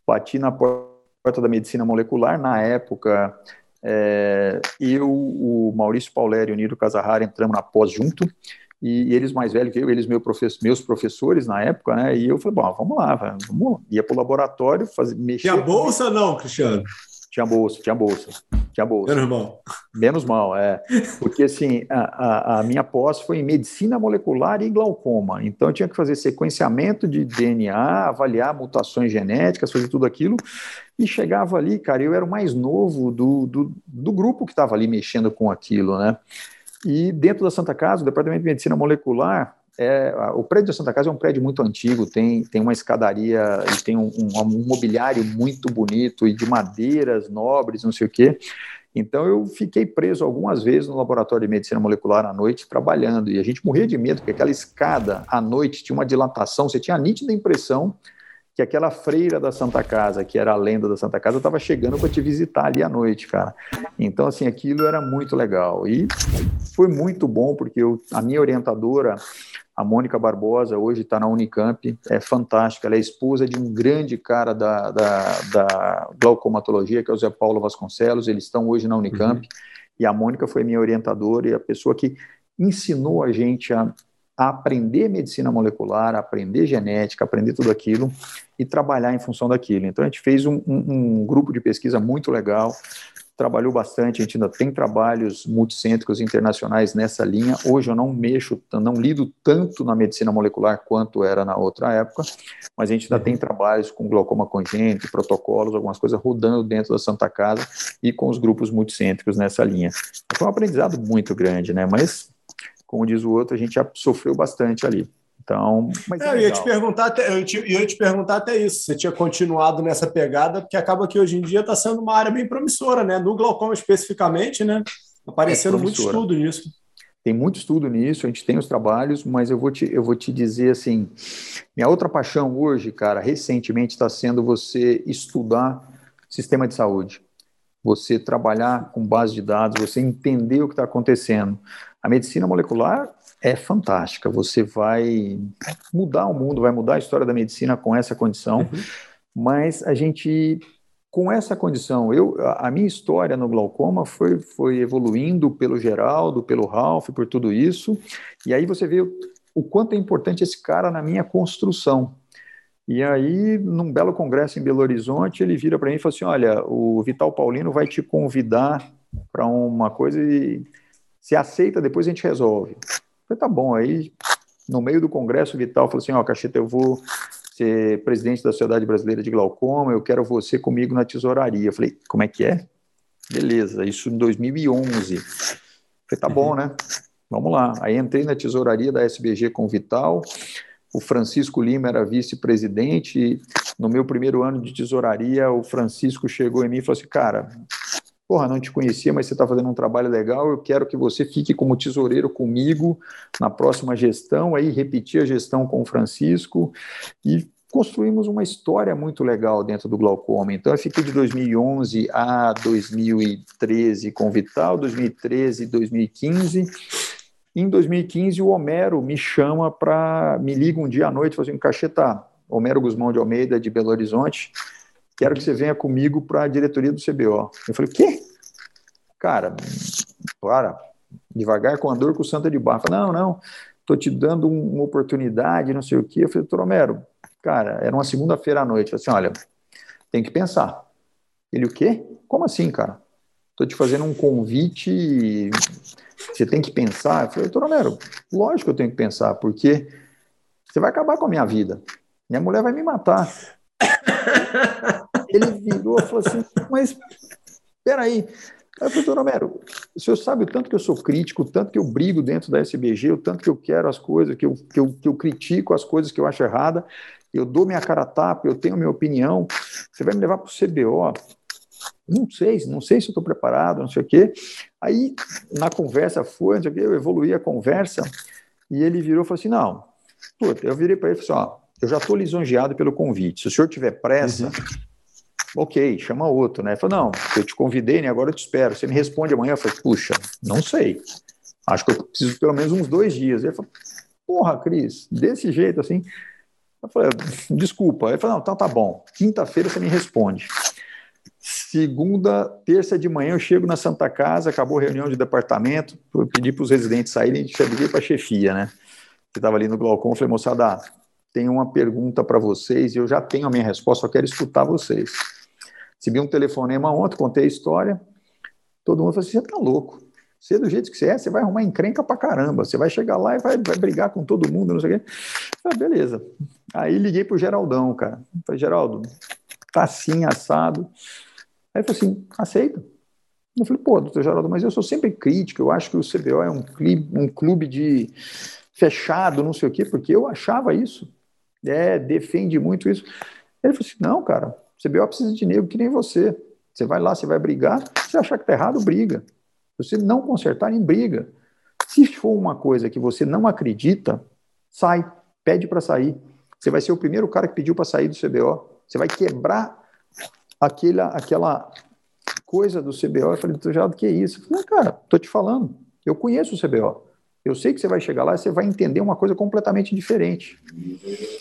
Bati na porta da medicina molecular, na época, é, eu, o Maurício Pauleri e o Niro Casarrara entramos na pós junto, e, eles mais velhos que eu, eles meu professor, meus professores na época, né? E eu falei, bom, vamos lá, vamos lá. ia para o laboratório, fazer, mexer. Tinha bolsa ou não, Cristiano? Tinha bolsa, tinha bolsa, tinha bolsa. Menos mal. Menos mal, é. Porque, assim, a, a, a, minha pós foi em medicina molecular e glaucoma. Então, eu tinha que fazer sequenciamento de DNA, avaliar mutações genéticas, fazer tudo aquilo. E chegava ali, cara, eu era o mais novo do, do, do grupo que estava ali mexendo com aquilo, né? E dentro da Santa Casa, o Departamento de Medicina Molecular, é, o prédio da Santa Casa é um prédio muito antigo, tem, tem uma escadaria e tem um, um, um, mobiliário muito bonito e de madeiras nobres, não sei o quê. Então eu fiquei preso algumas vezes no laboratório de medicina molecular à noite trabalhando e a gente morria de medo porque aquela escada à noite tinha uma dilatação, você tinha a nítida impressão que aquela freira da Santa Casa, que era a lenda da Santa Casa, estava chegando para te visitar ali à noite, cara. Então, assim, aquilo era muito legal. E foi muito bom, porque eu, a minha orientadora, a Mônica Barbosa, hoje está na Unicamp, é fantástica. Ela é esposa de um grande cara da, da, da glaucomatologia, que é o Zé Paulo Vasconcelos. Eles estão hoje na Unicamp. Uhum. E a Mônica foi minha orientadora e a pessoa que ensinou a gente a a aprender medicina molecular, a aprender genética, aprender tudo aquilo e trabalhar em função daquilo. Então, a gente fez um, um, um grupo de pesquisa muito legal, trabalhou bastante, a gente ainda tem trabalhos multicêntricos internacionais nessa linha. Hoje eu não mexo, não lido tanto na medicina molecular quanto era na outra época, mas a gente ainda tem trabalhos com glaucoma congênito, protocolos, algumas coisas rodando dentro da Santa Casa e com os grupos multicêntricos nessa linha. Foi um aprendizado muito grande, né? Mas, como diz o outro, a gente já sofreu bastante ali. Então, mas é, é eu ia te perguntar até, eu, te, eu ia te perguntar até isso. Você tinha continuado nessa pegada, porque acaba que hoje em dia está sendo uma área bem promissora, né? No glaucoma especificamente, né? Aparecendo é muito estudo nisso. Tem muito estudo nisso, a gente tem os trabalhos, mas eu vou te, eu vou te dizer assim: minha outra paixão hoje, cara, recentemente está sendo você estudar sistema de saúde. Você trabalhar com base de dados, você entender o que está acontecendo. A medicina molecular é fantástica. Você vai mudar o mundo, vai mudar a história da medicina com essa condição. Uhum. Mas a gente, com essa condição, eu, a minha história no glaucoma foi, foi evoluindo pelo Geraldo, pelo Ralph, por tudo isso. E aí você vê o, o quanto é importante esse cara na minha construção. E aí, num belo congresso em Belo Horizonte, ele vira para mim e fala assim: Olha, o Vital Paulino vai te convidar para uma coisa e se aceita, depois a gente resolve. Falei, tá bom. Aí, no meio do congresso, o Vital falou assim: Ó, oh, Cacheta, eu vou ser presidente da Sociedade Brasileira de Glaucoma, eu quero você comigo na tesouraria. Eu falei, como é que é? Beleza, isso em 2011. Falei, tá bom, né? Vamos lá. Aí entrei na tesouraria da SBG com o Vital. O Francisco Lima era vice-presidente. No meu primeiro ano de tesouraria, o Francisco chegou em mim e falou assim: Cara, porra, não te conhecia, mas você está fazendo um trabalho legal, eu quero que você fique como tesoureiro comigo na próxima gestão, aí repetir a gestão com o Francisco e construímos uma história muito legal dentro do glaucoma. Então, eu fiquei de 2011 a 2013 com o Vital, 2013 e 2015. Em 2015, o Homero me chama para. me liga um dia à noite e fala assim: Cacheta, Homero Guzmão de Almeida, de Belo Horizonte, quero que você venha comigo para a diretoria do CBO. Eu falei, o quê? Cara, para, devagar com a dor com o Santa de Barra. Não, não, estou te dando uma oportunidade, não sei o quê. Eu falei, doutor Romero, cara, era uma segunda-feira à noite. Eu falei assim, olha, tem que pensar. Ele, o quê? Como assim, cara? Estou te fazendo um convite, você tem que pensar. Eu falei, doutor Romero, lógico que eu tenho que pensar, porque você vai acabar com a minha vida. Minha mulher vai me matar. Ele virou e falou assim, mas peraí. Aí eu falei, doutor Romero, o senhor sabe o tanto que eu sou crítico, o tanto que eu brigo dentro da SBG, o tanto que eu quero as coisas, que eu, que eu, que eu critico as coisas que eu acho errada, eu dou minha cara a tapa, eu tenho minha opinião, você vai me levar para o CBO, não sei, não sei se eu estou preparado, não sei o quê. Aí, na conversa foi, não sei o quê, eu evoluí a conversa, e ele virou e falou assim, não, puta, eu virei para ele e falei assim, ó, eu já estou lisonjeado pelo convite. Se o senhor tiver pressa, uhum. Ok, chama outro, né? Falei, não, eu te convidei, né? Agora eu te espero. Você me responde amanhã. Eu falei, puxa, não sei. Acho que eu preciso pelo menos uns dois dias. Ele falou, porra, Cris, desse jeito assim. Eu falei, desculpa. Ele falou, não, então tá bom. Quinta-feira você me responde. Segunda, terça de manhã eu chego na Santa Casa, acabou a reunião de departamento, pedi para os residentes saírem, cheguei para a chefia, né? Que estava ali no Glaucom, falei, moçada, tenho uma pergunta para vocês e eu já tenho a minha resposta, só quero escutar vocês. Recebi um telefonema ontem, contei a história, todo mundo falou assim, você tá louco, você do jeito que você é, você vai arrumar encrenca pra caramba, você vai chegar lá e vai, vai brigar com todo mundo, não sei o quê. Ah, beleza. Aí liguei pro Geraldão, cara. Falei, Geraldo, tá assim, assado. Aí ele falou assim, aceita. Eu falei, pô, doutor Geraldo, mas eu sou sempre crítico, eu acho que o CBO é um clube, um clube de fechado, não sei o quê, porque eu achava isso é, defende muito isso. Ele falou assim: não, cara, CBO precisa de nego que nem você. Você vai lá, você vai brigar, se achar que tá errado, briga. Se você não consertar, em briga. Se for uma coisa que você não acredita, sai, pede para sair. Você vai ser o primeiro cara que pediu para sair do CBO. Você vai quebrar aquela, aquela coisa do CBO. Eu falei, doutor Geraldo, que é isso? Eu falei, cara, tô te falando, eu conheço o CBO. Eu sei que você vai chegar lá e você vai entender uma coisa completamente diferente.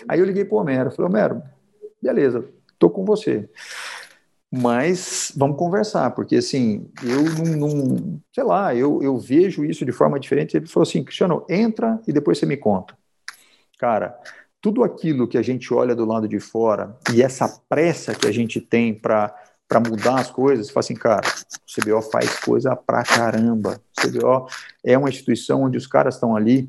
Aí eu liguei para o Homero, falei, Homero, beleza, estou com você. Mas vamos conversar, porque assim, eu não, não, sei lá, eu, eu vejo isso de forma diferente. Ele falou assim, Cristiano, entra e depois você me conta. Cara, tudo aquilo que a gente olha do lado de fora e essa pressa que a gente tem para para mudar as coisas, fala assim, cara, o CBO faz coisa pra caramba. O CBO é uma instituição onde os caras estão ali,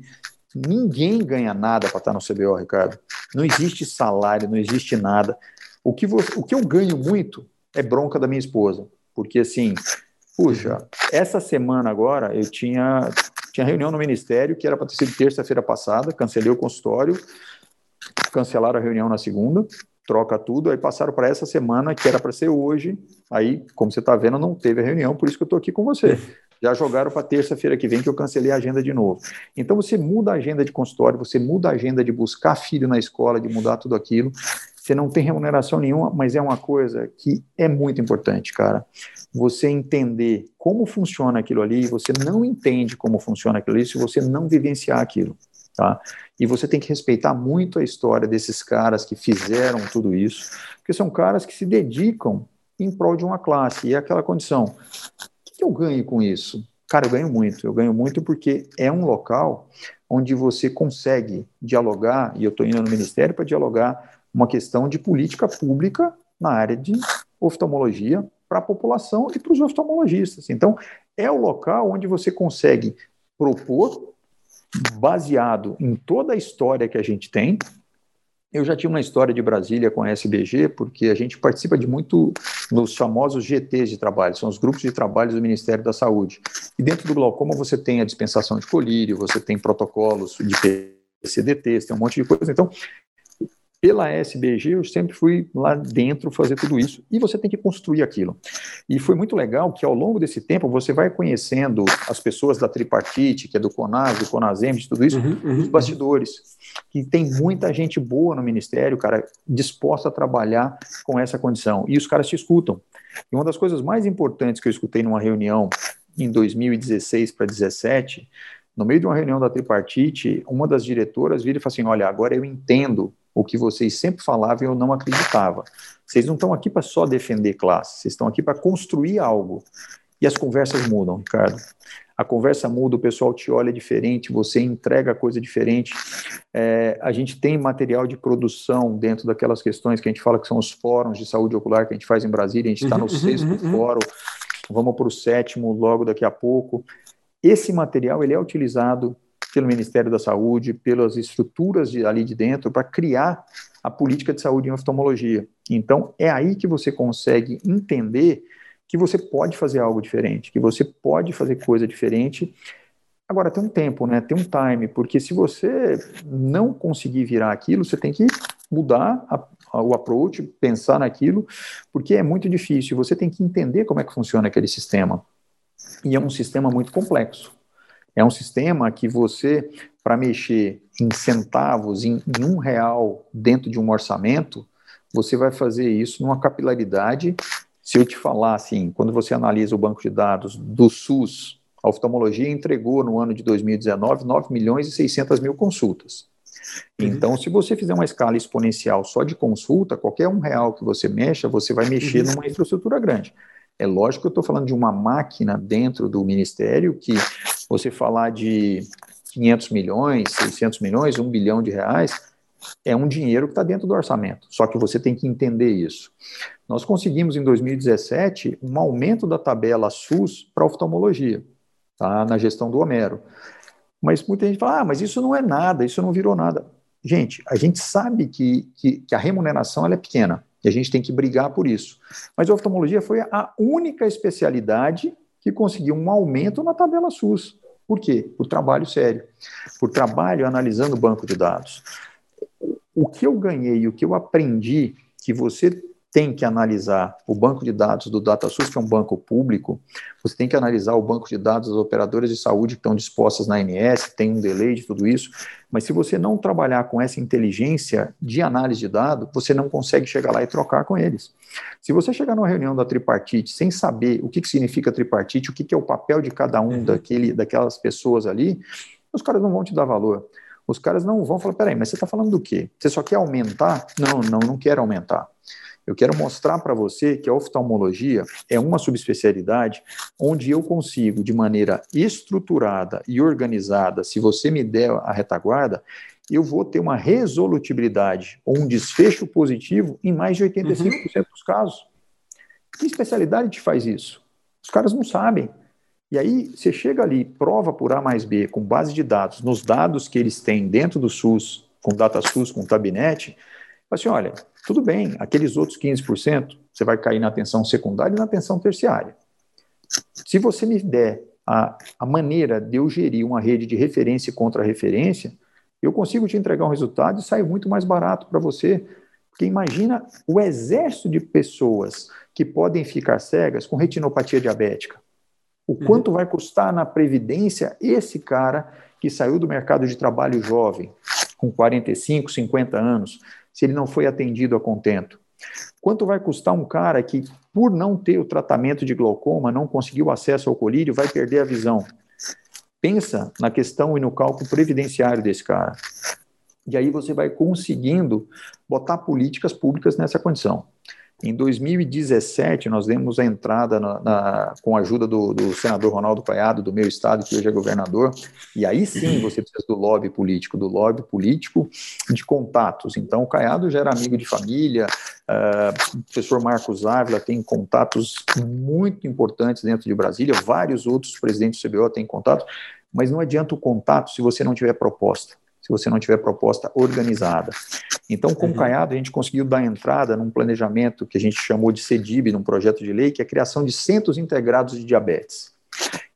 ninguém ganha nada para estar no CBO, Ricardo. Não existe salário, não existe nada. O que, você, o que eu ganho muito é bronca da minha esposa, porque assim, puxa, essa semana agora eu tinha tinha reunião no ministério que era para ter sido terça-feira passada, cancelei o consultório, cancelaram a reunião na segunda, troca tudo, aí passaram para essa semana, que era para ser hoje, aí, como você está vendo, não teve a reunião, por isso que eu estou aqui com você. Já jogaram para terça-feira que vem, que eu cancelei a agenda de novo. Então, você muda a agenda de consultório, você muda a agenda de buscar filho na escola, de mudar tudo aquilo, você não tem remuneração nenhuma, mas é uma coisa que é muito importante, cara. Você entender como funciona aquilo ali, você não entende como funciona aquilo ali se você não vivenciar aquilo. Tá? E você tem que respeitar muito a história desses caras que fizeram tudo isso, porque são caras que se dedicam em prol de uma classe. E é aquela condição. O que eu ganho com isso? Cara, eu ganho muito. Eu ganho muito porque é um local onde você consegue dialogar, e eu estou indo no Ministério para dialogar uma questão de política pública na área de oftalmologia para a população e para os oftalmologistas. Então, é o local onde você consegue propor baseado em toda a história que a gente tem. Eu já tinha uma história de Brasília com a SBG, porque a gente participa de muito nos famosos GTs de trabalho, são os grupos de trabalho do Ministério da Saúde. E dentro do glaucoma você tem a dispensação de colírio, você tem protocolos de PCDT, tem um monte de coisa. Então, pela SBG, eu sempre fui lá dentro fazer tudo isso. E você tem que construir aquilo. E foi muito legal que ao longo desse tempo você vai conhecendo as pessoas da tripartite, que é do CONAS, do CONASEM, de tudo isso, uhum, uhum, os bastidores. Que tem muita gente boa no ministério, cara, disposta a trabalhar com essa condição. E os caras te escutam. E uma das coisas mais importantes que eu escutei numa reunião em 2016 para 2017, no meio de uma reunião da tripartite, uma das diretoras vira e fala assim: Olha, agora eu entendo o que vocês sempre falavam e eu não acreditava. Vocês não estão aqui para só defender classe, vocês estão aqui para construir algo. E as conversas mudam, Ricardo. A conversa muda, o pessoal te olha diferente, você entrega coisa diferente. É, a gente tem material de produção dentro daquelas questões que a gente fala que são os fóruns de saúde ocular que a gente faz em Brasília, a gente está no uhum, sexto uhum, uhum. fórum, vamos para o sétimo logo daqui a pouco. Esse material ele é utilizado pelo Ministério da Saúde, pelas estruturas de, ali de dentro, para criar a política de saúde em oftalmologia. Então, é aí que você consegue entender que você pode fazer algo diferente, que você pode fazer coisa diferente. Agora, tem um tempo, né? tem um time, porque se você não conseguir virar aquilo, você tem que mudar a, a, o approach, pensar naquilo, porque é muito difícil. Você tem que entender como é que funciona aquele sistema. E é um sistema muito complexo. É um sistema que você, para mexer em centavos, em, em um real dentro de um orçamento, você vai fazer isso numa capilaridade. Se eu te falar assim, quando você analisa o banco de dados do SUS, a oftalmologia entregou no ano de 2019 9 milhões e 600 mil consultas. Uhum. Então, se você fizer uma escala exponencial só de consulta, qualquer um real que você mexa, você vai mexer uhum. numa infraestrutura grande. É lógico que eu estou falando de uma máquina dentro do ministério que você falar de 500 milhões, 600 milhões, 1 bilhão de reais, é um dinheiro que está dentro do orçamento. Só que você tem que entender isso. Nós conseguimos em 2017 um aumento da tabela SUS para oftalmologia, tá? na gestão do Homero. Mas muita gente fala, ah, mas isso não é nada, isso não virou nada. Gente, a gente sabe que, que, que a remuneração é pequena e a gente tem que brigar por isso. Mas a oftalmologia foi a única especialidade que conseguiu um aumento na tabela SUS. Por quê? Por trabalho sério, por trabalho analisando o banco de dados. O que eu ganhei, o que eu aprendi, que você tem que analisar o banco de dados do DataSUS, que é um banco público, você tem que analisar o banco de dados das operadoras de saúde que estão dispostas na ANS, tem um delay de tudo isso, mas se você não trabalhar com essa inteligência de análise de dados, você não consegue chegar lá e trocar com eles. Se você chegar numa reunião da tripartite sem saber o que, que significa tripartite, o que, que é o papel de cada um uhum. daquele, daquelas pessoas ali, os caras não vão te dar valor. Os caras não vão falar, peraí, mas você está falando do quê? Você só quer aumentar? Não, não, não quero aumentar. Eu quero mostrar para você que a oftalmologia é uma subespecialidade onde eu consigo, de maneira estruturada e organizada, se você me der a retaguarda, eu vou ter uma resolutibilidade ou um desfecho positivo em mais de 85% uhum. dos casos. Que especialidade te faz isso? Os caras não sabem. E aí você chega ali, prova por A mais B, com base de dados, nos dados que eles têm dentro do SUS, com DataSUS, com Tabinet, assim, olha, tudo bem, aqueles outros 15%, você vai cair na atenção secundária e na atenção terciária. Se você me der a, a maneira de eu gerir uma rede de referência e contra-referência, eu consigo te entregar um resultado e sai muito mais barato para você. Porque imagina o exército de pessoas que podem ficar cegas com retinopatia diabética. O uhum. quanto vai custar na previdência esse cara que saiu do mercado de trabalho jovem, com 45, 50 anos, se ele não foi atendido a contento? Quanto vai custar um cara que, por não ter o tratamento de glaucoma, não conseguiu acesso ao colírio, vai perder a visão? Pensa na questão e no cálculo previdenciário desse cara. E aí você vai conseguindo botar políticas públicas nessa condição. Em 2017, nós demos a entrada na, na, com a ajuda do, do, senador Ronaldo Caiado, do meu estado, que hoje é governador, e aí sim você precisa do lobby político, do lobby político de contatos. Então, o Caiado já era amigo de família, uh, o professor Marcos Ávila tem contatos muito importantes dentro de Brasília, vários outros presidentes do CBO têm contatos, mas não adianta o contato se você não tiver proposta se você não tiver proposta organizada. Então, com o uhum. Caiado, a gente conseguiu dar entrada num planejamento que a gente chamou de CEDIB, num projeto de lei, que é a criação de centros integrados de diabetes.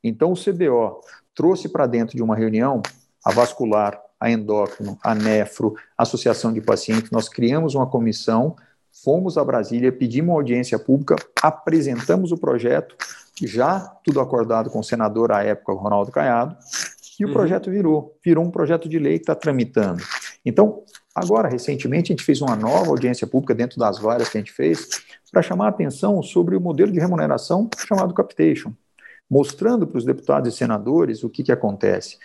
Então, o CBO trouxe para dentro de uma reunião a vascular, a endócrino, a nefro, a associação de pacientes, nós criamos uma comissão, fomos a Brasília, pedimos uma audiência pública, apresentamos o projeto, já tudo acordado com o senador à época, Ronaldo Caiado, e o uhum. projeto virou, virou um projeto de lei que está tramitando. Então, agora, recentemente, a gente fez uma nova audiência pública dentro das várias que a gente fez, para chamar a atenção sobre o modelo de remuneração chamado capitation, mostrando para os deputados e senadores o que, que acontece.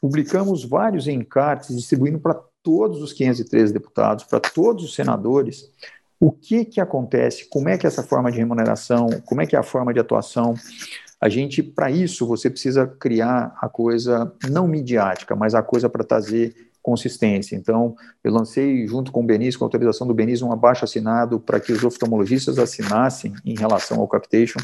Publicamos vários encartes distribuindo para todos os 513 deputados, para todos os senadores, o que, que acontece, como é que é essa forma de remuneração, como é que é a forma de atuação, a gente, para isso, você precisa criar a coisa não midiática, mas a coisa para trazer consistência. Então, eu lancei, junto com o Benício, com a autorização do Benício, um abaixo assinado para que os oftalmologistas assinassem em relação ao Capitation.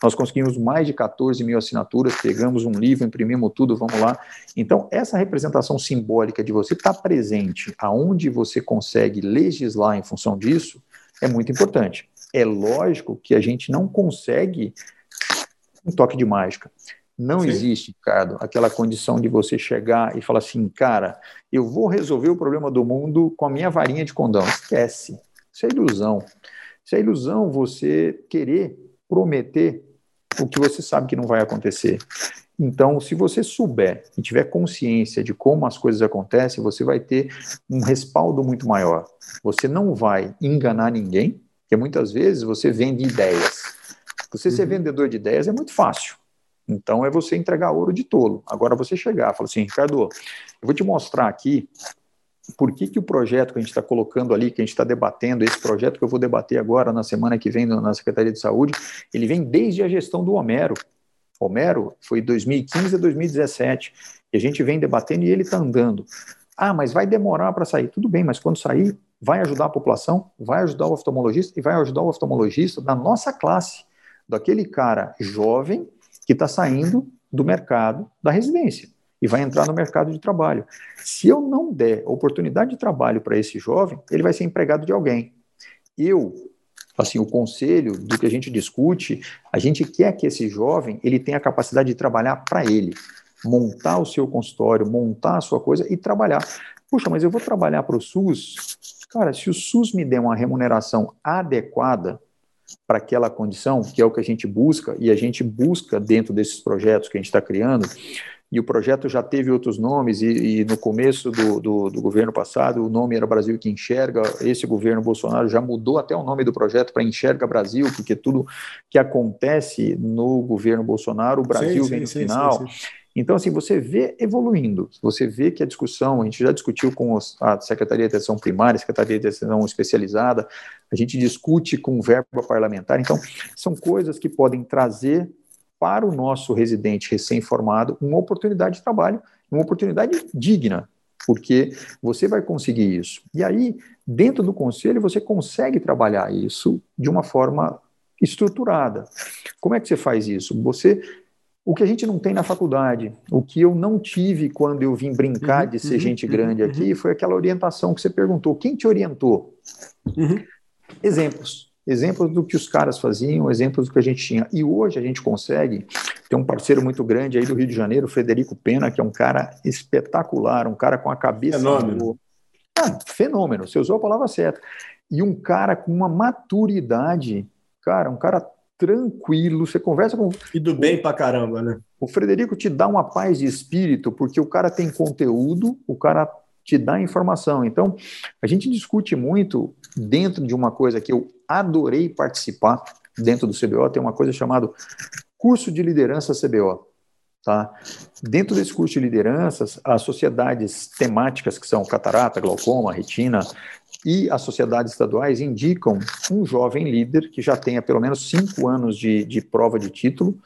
Nós conseguimos mais de 14 mil assinaturas, pegamos um livro, imprimimos tudo, vamos lá. Então, essa representação simbólica de você estar tá presente aonde você consegue legislar em função disso é muito importante. É lógico que a gente não consegue um toque de mágica. Não Sim. existe, Ricardo, aquela condição de você chegar e falar assim, cara, eu vou resolver o problema do mundo com a minha varinha de condão. Esquece. Isso é ilusão. Isso é ilusão você querer prometer o que você sabe que não vai acontecer. Então, se você souber e tiver consciência de como as coisas acontecem, você vai ter um respaldo muito maior. Você não vai enganar ninguém, porque muitas vezes você vende ideias. Você ser uhum. vendedor de ideias é muito fácil. Então é você entregar ouro de tolo. Agora você chegar e falar assim, Ricardo, eu vou te mostrar aqui por que, que o projeto que a gente está colocando ali, que a gente está debatendo, esse projeto que eu vou debater agora na semana que vem na Secretaria de Saúde, ele vem desde a gestão do Homero. Homero foi 2015 a 2017, e a gente vem debatendo e ele está andando. Ah, mas vai demorar para sair. Tudo bem, mas quando sair, vai ajudar a população, vai ajudar o oftalmologista e vai ajudar o oftalmologista da nossa classe daquele cara jovem que está saindo do mercado da residência e vai entrar no mercado de trabalho. Se eu não der oportunidade de trabalho para esse jovem, ele vai ser empregado de alguém. Eu, assim, o conselho do que a gente discute, a gente quer que esse jovem ele tenha a capacidade de trabalhar para ele, montar o seu consultório, montar a sua coisa e trabalhar. Puxa, mas eu vou trabalhar para o SUS. Cara, se o SUS me der uma remuneração adequada, para aquela condição, que é o que a gente busca, e a gente busca dentro desses projetos que a gente está criando, e o projeto já teve outros nomes, e, e no começo do, do, do, governo passado o nome era Brasil que Enxerga, esse governo Bolsonaro já mudou até o nome do projeto para Enxerga Brasil, porque tudo que acontece no governo Bolsonaro, o Brasil sim, vem no sim, final. Sim, então, assim, você vê evoluindo, você vê que a discussão, a gente já discutiu com a Secretaria de Atenção Primária, Secretaria de Atenção Especializada, a gente discute com verba parlamentar, então, são coisas que podem trazer para o nosso residente recém-formado uma oportunidade de trabalho, uma oportunidade digna, porque você vai conseguir isso. E aí, dentro do conselho, você consegue trabalhar isso de uma forma estruturada. Como é que você faz isso? Você o que a gente não tem na faculdade, o que eu não tive quando eu vim brincar uhum, de ser uhum, gente grande uhum, aqui, foi aquela orientação que você perguntou. Quem te orientou? Exemplos. Exemplos do que os caras faziam, exemplos do que a gente tinha. E hoje a gente consegue ter um parceiro muito grande aí do Rio de Janeiro, Frederico Pena, que é um cara espetacular, um cara com a cabeça. Fenômeno. Ah, fenômeno, você usou a palavra certa. E um cara com uma maturidade, cara, um cara tranquilo, você conversa com. E do bem pra caramba, né? O Frederico te dá uma paz de espírito, porque o cara tem conteúdo, o cara te dá informação. Então, a gente discute muito dentro de uma coisa que eu adorei participar dentro do CBO, tem uma coisa chamada curso de liderança CBO. Tá? Dentro desse curso de lideranças, as sociedades temáticas, que são catarata, glaucoma, retina, e as sociedades estaduais indicam um jovem líder que já tenha pelo menos cinco anos de, de prova de título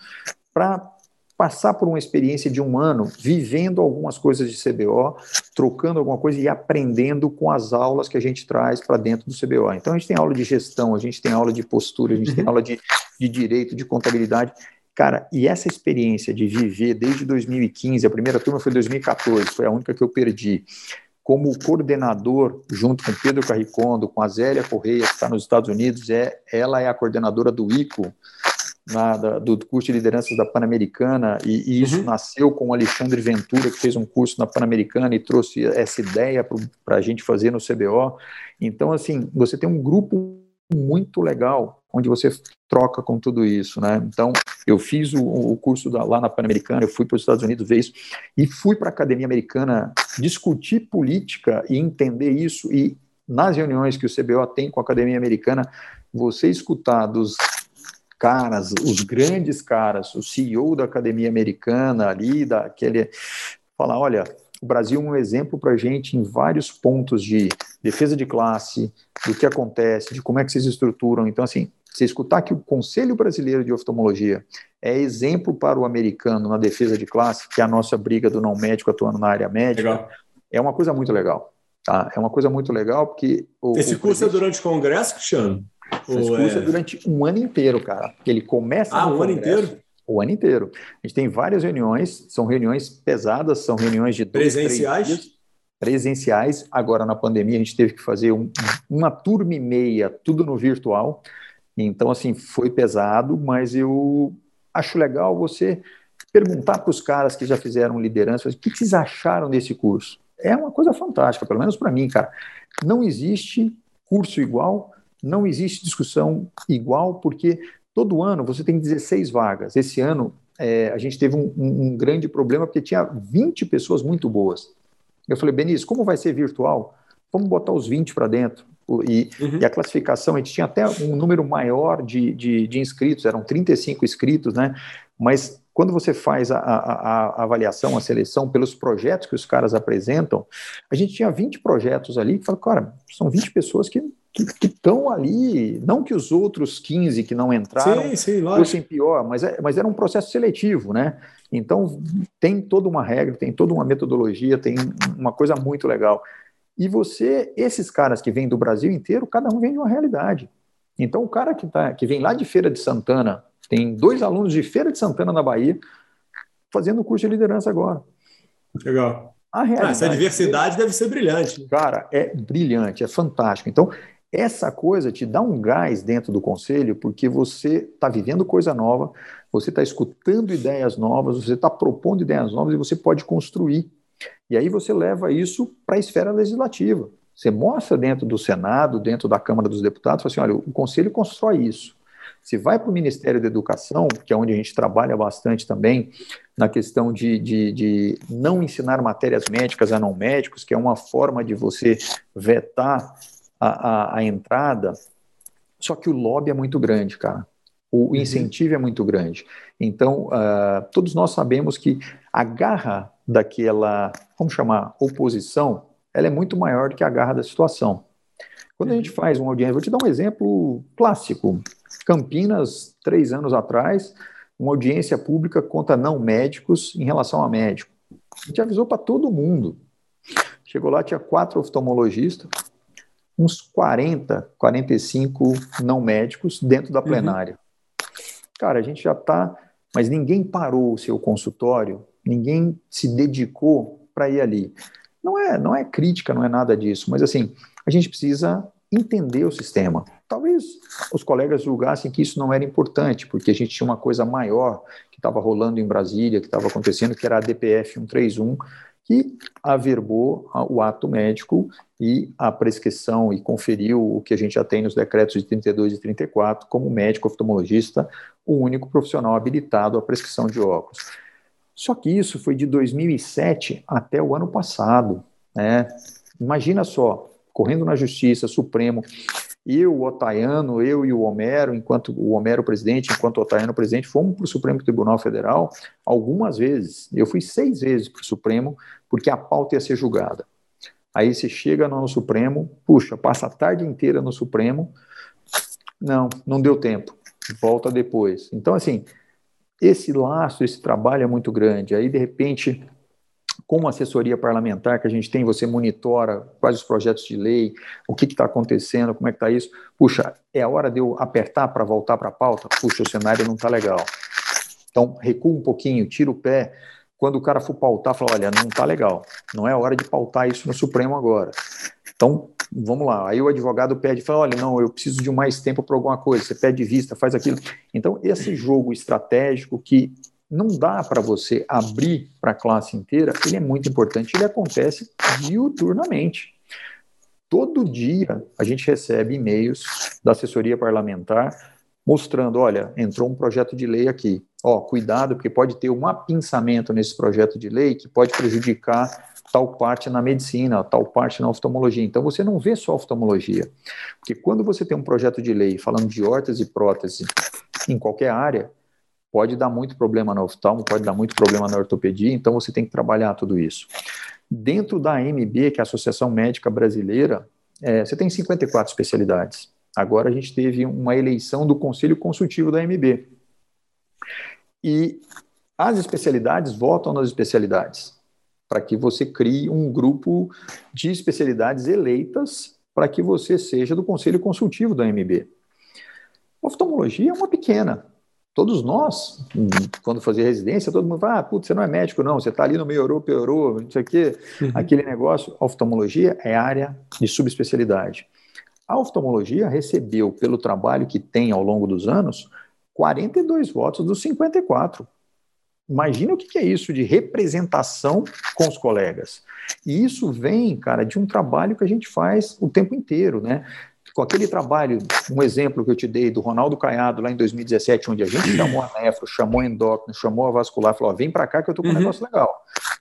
para passar por uma experiência de um ano vivendo algumas coisas de CBO, trocando alguma coisa e aprendendo com as aulas que a gente traz para dentro do CBO. Então a gente tem aula de gestão, a gente tem aula de postura, a gente uhum. tem aula de, de direito, de contabilidade. Cara, e essa experiência de viver desde 2015, a primeira turma foi 2014, foi a única que eu perdi como coordenador, junto com Pedro Carricondo, com a Zélia Correia, que está nos Estados Unidos, é, ela é a coordenadora do ICO, na, da, do curso de lideranças da Pan-Americana, e, e, isso uhum. nasceu com o Alexandre Ventura, que fez um curso na Pan-Americana e trouxe essa ideia para a gente fazer no CBO. Então, assim, você tem um grupo muito legal onde você troca com tudo isso, né? Então, eu fiz o, o curso da, lá na Pan-Americana, eu fui para os Estados Unidos ver isso, e fui para a Academia Americana discutir política e entender isso, e nas reuniões que o CBO tem com a Academia Americana, você escutar dos caras, os grandes caras, o CEO da Academia Americana ali, daquele, falar, olha, o Brasil é um exemplo para a gente em vários pontos de defesa de classe, do que acontece, de como é que vocês estruturam. Então, assim, você escutar que o Conselho Brasileiro de Oftalmologia é exemplo para o americano na defesa de classe, que é a nossa briga do não médico atuando na área médica, legal. é uma coisa muito legal. Tá? É uma coisa muito legal porque... O, Esse o curso é durante o congresso, Cristiano? Esse curso é... é... durante um ano inteiro, cara. Ele começa ah, um ano inteiro? O ano inteiro. A gente tem várias reuniões, são reuniões pesadas, são reuniões de dois, Presenciais? presenciais. Agora, na pandemia, a gente teve que fazer um, uma turma e meia, tudo no virtual. Então, assim, foi pesado, mas eu acho legal você perguntar para os caras que já fizeram liderança, o que vocês acharam desse curso? É uma coisa fantástica, pelo menos para mim, cara. Não existe curso igual, não existe discussão igual, porque todo ano você tem 16 vagas. Esse ano é, a gente teve um, um, grande problema porque tinha 20 pessoas muito boas. Eu falei, Benício, como vai ser virtual? Vamos botar os 20 para dentro. E, uhum. e, a classificação, a gente tinha até um número maior de, de, de, inscritos, eram 35 inscritos, né? Mas quando você faz a, a, a, avaliação, a seleção pelos projetos que os caras apresentam, a gente tinha 20 projetos ali que fala, cara, são 20 pessoas que que estão ali, não que os outros 15 que não entraram sim, sim, fossem pior, mas, é, mas era um processo seletivo, né? Então tem toda uma regra, tem toda uma metodologia, tem uma coisa muito legal. E você, esses caras que vêm do Brasil inteiro, cada um vem de uma realidade. Então, o cara que, tá, que vem lá de Feira de Santana, tem dois alunos de Feira de Santana, na Bahia, fazendo curso de liderança agora. Legal. A ah, essa diversidade deve ser brilhante. Cara, é brilhante, é fantástico. Então, essa coisa te dá um gás dentro do conselho, porque você está vivendo coisa nova, você está escutando ideias novas, você está propondo ideias novas e você pode construir. E aí você leva isso para a esfera legislativa. Você mostra dentro do Senado, dentro da Câmara dos Deputados, assim, olha, o Conselho constrói isso. Se vai para o Ministério da Educação, que é onde a gente trabalha bastante também, na questão de, de, de, não ensinar matérias médicas a não médicos, que é uma forma de você vetar a, a, a entrada, só que o lobby é muito grande, cara. O uhum. incentivo uhum. é muito grande. Então, uh, todos nós sabemos que a garra daquela, vamos chamar, oposição, ela é muito maior do que a garra da situação. Quando a gente faz uma audiência, vou te dar um exemplo clássico. Campinas, três anos atrás, uma audiência pública contra não médicos em relação a médico. A gente avisou para todo mundo. Chegou lá, tinha quatro oftalmologistas, uns 40, 45 não médicos dentro da uhum. plenária. Uhum. cara, a gente já está, mas ninguém parou o seu consultório, ninguém se dedicou para ir ali. Não é, não é crítica, não é nada disso, mas assim, a gente precisa entender o sistema. Talvez os colegas julgassem que isso não era importante, porque a gente tinha uma coisa maior que estava rolando em Brasília, que estava acontecendo, que era a DPF 131, que averbou o ato médico e a prescrição e conferiu o que a gente já tem nos decretos de 32 e 34 como médico oftalmologista, o único profissional habilitado à prescrição de óculos. Só que isso foi de 2007 até o ano passado. Né? Imagina só, correndo na Justiça, Supremo, eu, o Otaiano, eu e o Homero, enquanto o Homero presidente, enquanto o Otaiano presidente, fomos para o Supremo Tribunal Federal algumas vezes. Eu fui seis vezes para o Supremo, porque a pauta ia ser julgada. Aí você chega no Supremo, puxa, passa a tarde inteira no Supremo, não, não deu tempo, volta depois. Então, assim, esse laço, esse trabalho é muito grande. Aí, de repente, com uma assessoria parlamentar que a gente tem, você monitora quais os projetos de lei, o que está acontecendo, como é que está isso. Puxa, é a hora de eu apertar para voltar para a pauta? Puxa, o cenário não está legal. Então, recua um pouquinho, tira o pé. Quando o cara for pautar, fala, olha, não está legal. Não é hora de pautar isso no Supremo agora. Então, vamos lá. Aí o advogado pede, fala, olha, não, eu preciso de mais tempo para alguma coisa. Você pede vista, faz aquilo. Então, esse jogo estratégico que não dá para você abrir para a classe inteira, ele é muito importante, ele acontece diuturnamente. Todo dia a gente recebe e-mails da assessoria parlamentar mostrando, olha, entrou um projeto de lei aqui. Ó, cuidado, porque pode ter um apinçamento nesse projeto de lei que pode prejudicar tal parte na medicina, tal parte na oftalmologia. Então você não vê só oftalmologia. Porque quando você tem um projeto de lei falando de órtese e prótese em qualquer área, pode dar muito problema no oftalmo, pode dar muito problema na ortopedia, então você tem que trabalhar tudo isso. Dentro da AMB, que é a Associação Médica Brasileira, é, você tem 54 especialidades. Agora a gente teve uma eleição do Conselho Consultivo da AMB. E as especialidades votam nas especialidades, para que você crie um grupo de especialidades eleitas para que você seja do Conselho Consultivo da AMB. Oftalmologia é uma pequena, todos nós, quando fazia residência, todo mundo fala, ah, putz, você não é médico, não, você está ali no melhorou, piorou, não sei o quê. Uhum. Aquele negócio, oftalmologia é área de subespecialidade. A oftalmologia recebeu, pelo trabalho que tem ao longo dos anos, 42 votos dos 54. Imagina o que é isso de representação com os colegas. E isso vem, cara, de um trabalho que a gente faz o tempo inteiro, né? Com aquele trabalho, um exemplo que eu te dei do Ronaldo Caiado lá em 2017, onde a gente chamou a nefro, chamou a endócrino, chamou a vascular, falou: ó, vem para cá que eu tô com um uhum. negócio legal.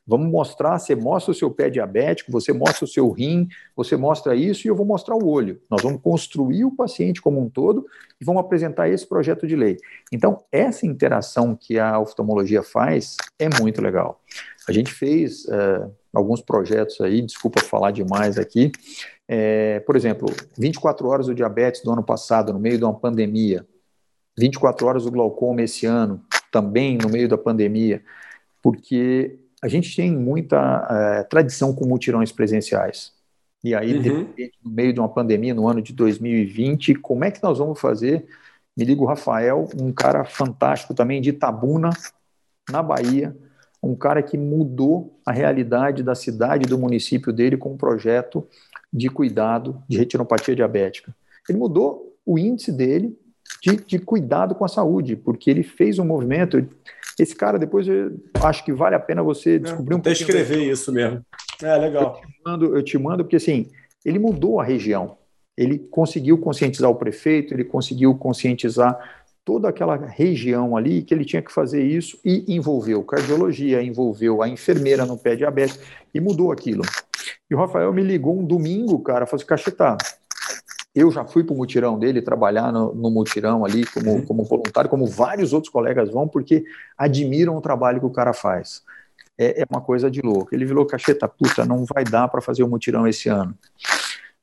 Vamos mostrar, você mostra o seu pé diabético, você mostra o seu rim, você mostra isso e eu vou mostrar o olho. Nós vamos construir o paciente como um todo e vamos apresentar esse projeto de lei. Então, essa interação que a oftalmologia faz é muito legal. A gente fez uh, alguns projetos aí, desculpa falar demais aqui, é, por exemplo, 24 horas do diabetes do ano passado, no meio de uma pandemia, 24 horas do glaucoma esse ano, também no meio da pandemia, porque a gente tem muita é, tradição com mutirões presenciais. E aí, uhum. no meio de uma pandemia, no ano de 2020, como é que nós vamos fazer? Me liga o Rafael, um cara fantástico também de Itabuna, na Bahia, um cara que mudou a realidade da cidade do município dele com um projeto de cuidado de retinopatia diabética. Ele mudou o índice dele de, de cuidado com a saúde, porque ele fez um movimento. Esse cara, depois, eu acho que vale a pena você é, descobrir um pouco. escrever isso mesmo. É, legal. Eu te, mando, eu te mando, porque assim, ele mudou a região. Ele conseguiu conscientizar o prefeito, ele conseguiu conscientizar toda aquela região ali que ele tinha que fazer isso e envolveu cardiologia, envolveu a enfermeira no pé diabético e mudou aquilo. E o Rafael me ligou um domingo, cara, falou assim, Cachetá, eu já fui para o mutirão dele, trabalhar no, no mutirão ali como, uhum. como voluntário, como vários outros colegas vão, porque admiram o trabalho que o cara faz. É, é uma coisa de louco. Ele virou, Cacheta, puta, não vai dar para fazer o mutirão esse ano.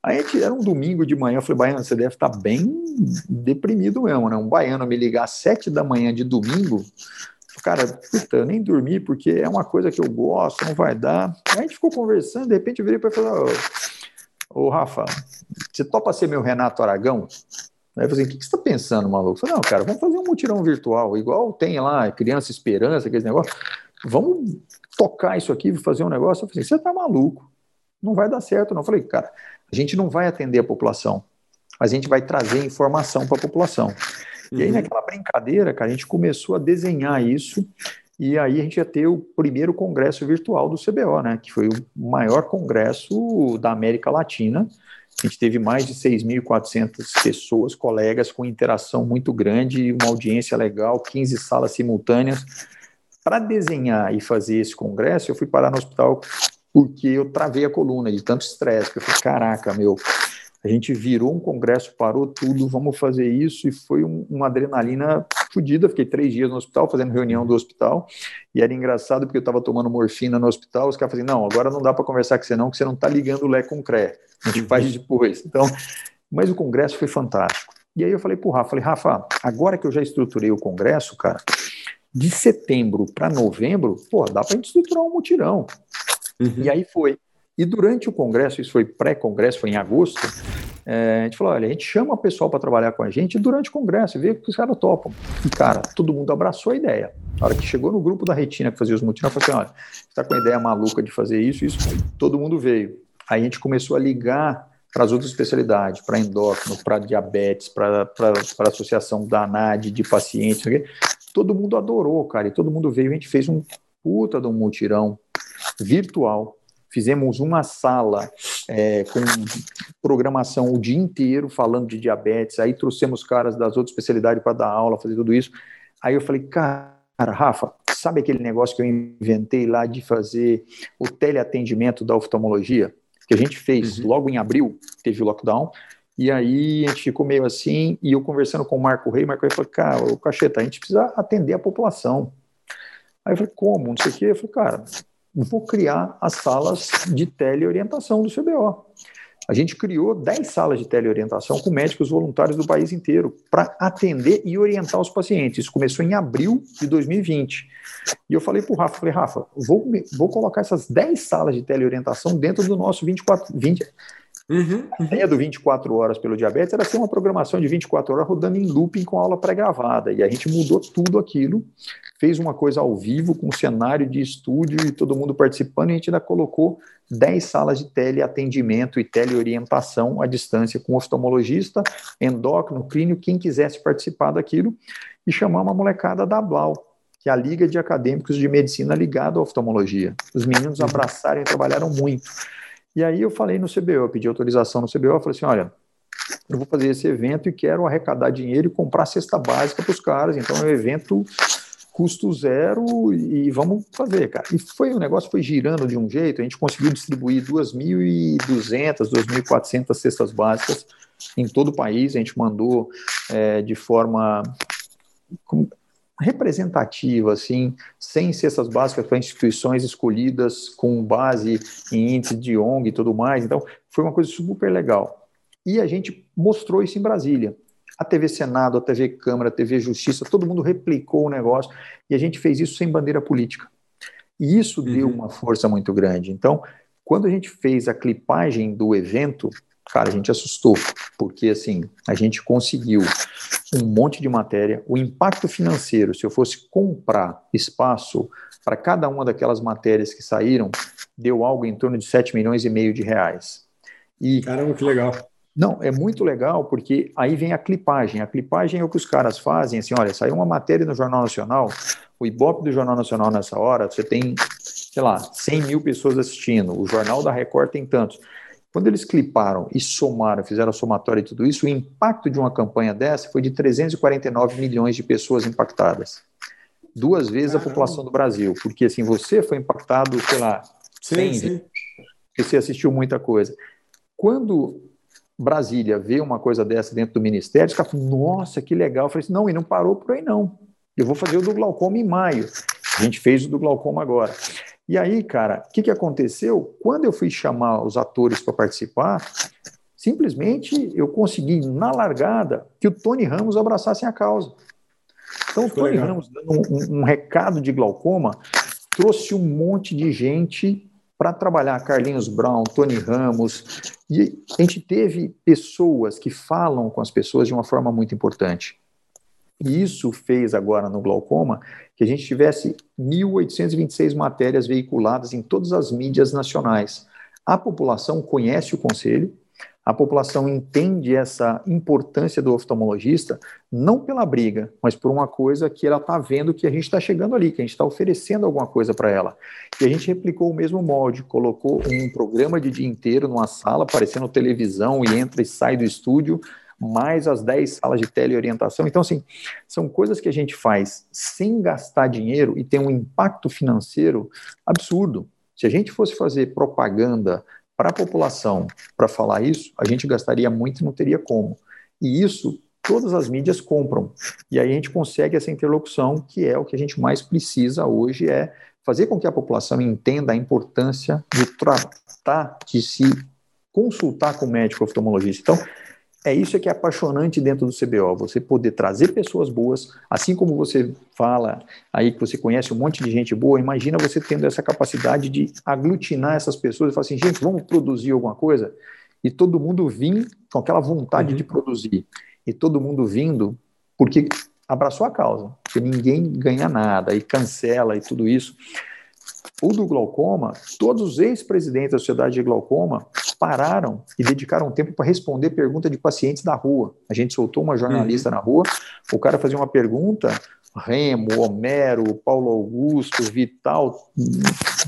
Aí era um domingo de manhã, eu falei, Baiano, você deve estar tá bem deprimido mesmo, né? Um baiano me ligar às sete da manhã de domingo, cara, puta, eu nem dormi porque é uma coisa que eu gosto, não vai dar. Aí a gente ficou conversando, de repente eu virei para falar, ô, ô Rafa, você topa ser meu Renato Aragão? Aí eu falei, o que, que você está pensando, maluco? Eu falei, não, cara, vamos fazer um mutirão virtual, igual tem lá, Criança Esperança, aqueles negócios. Vamos tocar isso aqui, fazer um negócio. Eu falei, você está maluco, não vai dar certo, não. Eu falei, cara, a gente não vai atender a população, a gente vai trazer informação para a população. E aí, uhum. naquela brincadeira, cara, a gente começou a desenhar isso e aí a gente ia ter o primeiro congresso virtual do CBO, né, que foi o maior congresso da América Latina. A gente teve mais de 6.400 pessoas, colegas, com interação muito grande, uma audiência legal, 15 salas simultâneas. Para desenhar e fazer esse congresso, eu fui parar no hospital porque eu travei a coluna de tanto estresse. Eu falei, caraca, meu, a gente virou um congresso, parou tudo, vamos fazer isso, e foi um, uma adrenalina fodida. Fiquei três dias no hospital, fazendo reunião do hospital, e era engraçado porque eu estava tomando morfina no hospital. Os caras falaram assim: não, agora não dá para conversar com você, não, que você não está ligando o Lé com o CRE. A gente faz depois. Então, mas o congresso foi fantástico. E aí eu falei pro Rafa, falei, Rafa, agora que eu já estruturei o congresso, cara, de setembro para novembro, pô, dá para a gente estruturar um mutirão. Uhum. E aí foi. E durante o congresso, isso foi pré-congresso, foi em agosto, é, a gente falou: olha, a gente chama o pessoal para trabalhar com a gente durante o congresso, vê que os caras topam. E, cara, todo mundo abraçou a ideia. Na hora que chegou no grupo da Retina que fazia os mutirões, falou assim: olha, você está com a ideia maluca de fazer isso, isso. Todo mundo veio. Aí a gente começou a ligar para as outras especialidades, para endócrino, para diabetes, para a associação da ANAD de pacientes. Todo mundo adorou, cara, e todo mundo veio. A gente fez um puta de um mutirão virtual fizemos uma sala é, com programação o dia inteiro falando de diabetes, aí trouxemos caras das outras especialidades para dar aula, fazer tudo isso. Aí eu falei, cara, Rafa, sabe aquele negócio que eu inventei lá de fazer o teleatendimento da oftalmologia? Que a gente fez uhum. logo em abril, teve o lockdown, e aí a gente ficou meio assim, e eu conversando com o Marco Rei, o Marco Rei falou, cara, o Cacheta, a gente precisa atender a população. Aí eu falei, como? Não sei o quê. Eu falei, cara, vou criar as salas de teleorientação do CBO. A gente criou 10 salas de teleorientação com médicos voluntários do país inteiro para atender e orientar os pacientes. Isso começou em abril de 2020. E eu falei para o Rafa, falei, Rafa, vou, vou colocar essas 10 salas de teleorientação dentro do nosso 24, 20, Uhum, A ideia do 24 horas pelo diabetes era ser uma programação de 24 horas rodando em looping com aula pré-gravada. E a gente mudou tudo aquilo, fez uma coisa ao vivo, com um cenário de estúdio e todo mundo participando, e a gente ainda colocou 10 salas de teleatendimento e teleorientação à distância com oftalmologista, endócrino, clínico, quem quisesse participar daquilo, e chamar uma molecada da Blau, que é a Liga de Acadêmicos de Medicina ligada à oftalmologia. Os meninos uhum. abraçaram e trabalharam muito. E aí eu falei no CBO, eu pedi autorização no CBO, eu falei assim, olha, eu vou fazer esse evento e quero arrecadar dinheiro e comprar cesta básica para os caras, então é um evento custo zero e vamos fazer, cara. E foi o negócio foi girando de um jeito, a gente conseguiu distribuir 2.200, 2.400 cestas básicas em todo o país, a gente mandou é, de forma representativa, assim, sem cestas básicas para instituições escolhidas com base em índice de ONG e tudo mais. Então, foi uma coisa super legal. E a gente mostrou isso em Brasília. A TV Senado, a TV Câmara, a TV Justiça, todo mundo replicou o negócio e a gente fez isso sem bandeira política. E isso uhum. deu uma força muito grande. Então, quando a gente fez a clipagem do evento, cara, a gente assustou, porque assim, a gente conseguiu um monte de matéria, o impacto financeiro, se eu fosse comprar espaço para cada uma daquelas matérias que saíram, deu algo em torno de 7 milhões e meio de reais. E, Caramba, que legal. Não, é muito legal porque aí vem a clipagem. A clipagem é o que os caras fazem, assim, olha, saiu uma matéria no Jornal Nacional, o Ibope do Jornal Nacional nessa hora, você tem, sei lá, 100 mil pessoas assistindo, o Jornal da Record tem tantos. Quando eles cliparam e somaram, fizeram a somatória de tudo isso, o impacto de uma campanha dessa foi de 349 milhões de pessoas impactadas. Duas vezes Caramba. a população do Brasil. Porque assim, você foi impactado, sei lá, sim, 100 sim. você assistiu muita coisa. Quando Brasília vê uma coisa dessa dentro do Ministério, os caras falam, nossa, que legal. Eu falei assim, não, e não parou por aí não. Eu vou fazer o do glaucoma em maio. A gente fez o do glaucoma agora. E aí, cara, o que, que aconteceu? Quando eu fui chamar os atores para participar, simplesmente eu consegui, na largada, que o Tony Ramos abraçasse a causa. Então, o Tony legal. Ramos, dando um, um, um recado de glaucoma, trouxe um monte de gente para trabalhar Carlinhos Brown, Tony Ramos, e a gente teve pessoas que falam com as pessoas de uma forma muito importante. E isso fez agora no glaucoma que a gente tivesse 1.826 matérias veiculadas em todas as mídias nacionais. A população conhece o conselho, a população entende essa importância do oftalmologista, não pela briga, mas por uma coisa que ela está vendo que a gente está chegando ali, que a gente está oferecendo alguma coisa para ela. E a gente replicou o mesmo molde, colocou um programa de dia inteiro numa sala, parecendo televisão, e entra e sai do estúdio, mais as 10 salas de teleorientação. Então, assim, são coisas que a gente faz sem gastar dinheiro e tem um impacto financeiro absurdo. Se a gente fosse fazer propaganda para a população para falar isso, a gente gastaria muito e não teria como. E isso todas as mídias compram. E aí a gente consegue essa interlocução, que é o que a gente mais precisa hoje, é fazer com que a população entenda a importância de tratar, de se consultar com o médico oftalmologista. Então, é isso que é apaixonante dentro do CBO, você poder trazer pessoas boas, assim como você fala aí que você conhece um monte de gente boa, imagina você tendo essa capacidade de aglutinar essas pessoas e falar assim, gente, vamos produzir alguma coisa? E todo mundo vir com aquela vontade uhum. de produzir. E todo mundo vindo porque abraçou a causa, porque ninguém ganha nada e cancela e tudo isso. O do glaucoma, todos os ex-presidentes da Sociedade de Glaucoma pararam e dedicaram tempo para responder pergunta de pacientes da rua. A gente soltou uma jornalista uhum. na rua, o cara fazia uma pergunta, Remo, Homero, Paulo Augusto, Vital,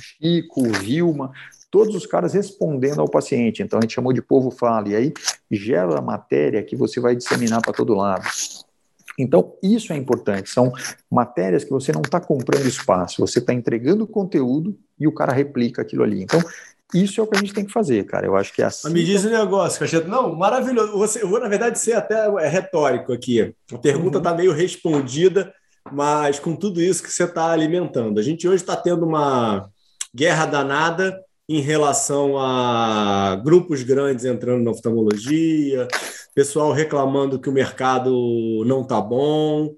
Chico, Vilma, todos os caras respondendo ao paciente. Então a gente chamou de povo fala, e aí gera a matéria que você vai disseminar para todo lado. Então, isso é importante. São matérias que você não está comprando espaço, você está entregando conteúdo e o cara replica aquilo ali. Então, isso é o que a gente tem que fazer, cara. Eu acho que é assim. Me diz um negócio, Cacheta. Não, maravilhoso. Você, eu vou, na verdade, ser até é retórico aqui. A pergunta está uhum. meio respondida, mas com tudo isso que você está alimentando. A gente hoje está tendo uma guerra danada em relação a grupos grandes entrando na oftalmologia, pessoal reclamando que o mercado não está bom,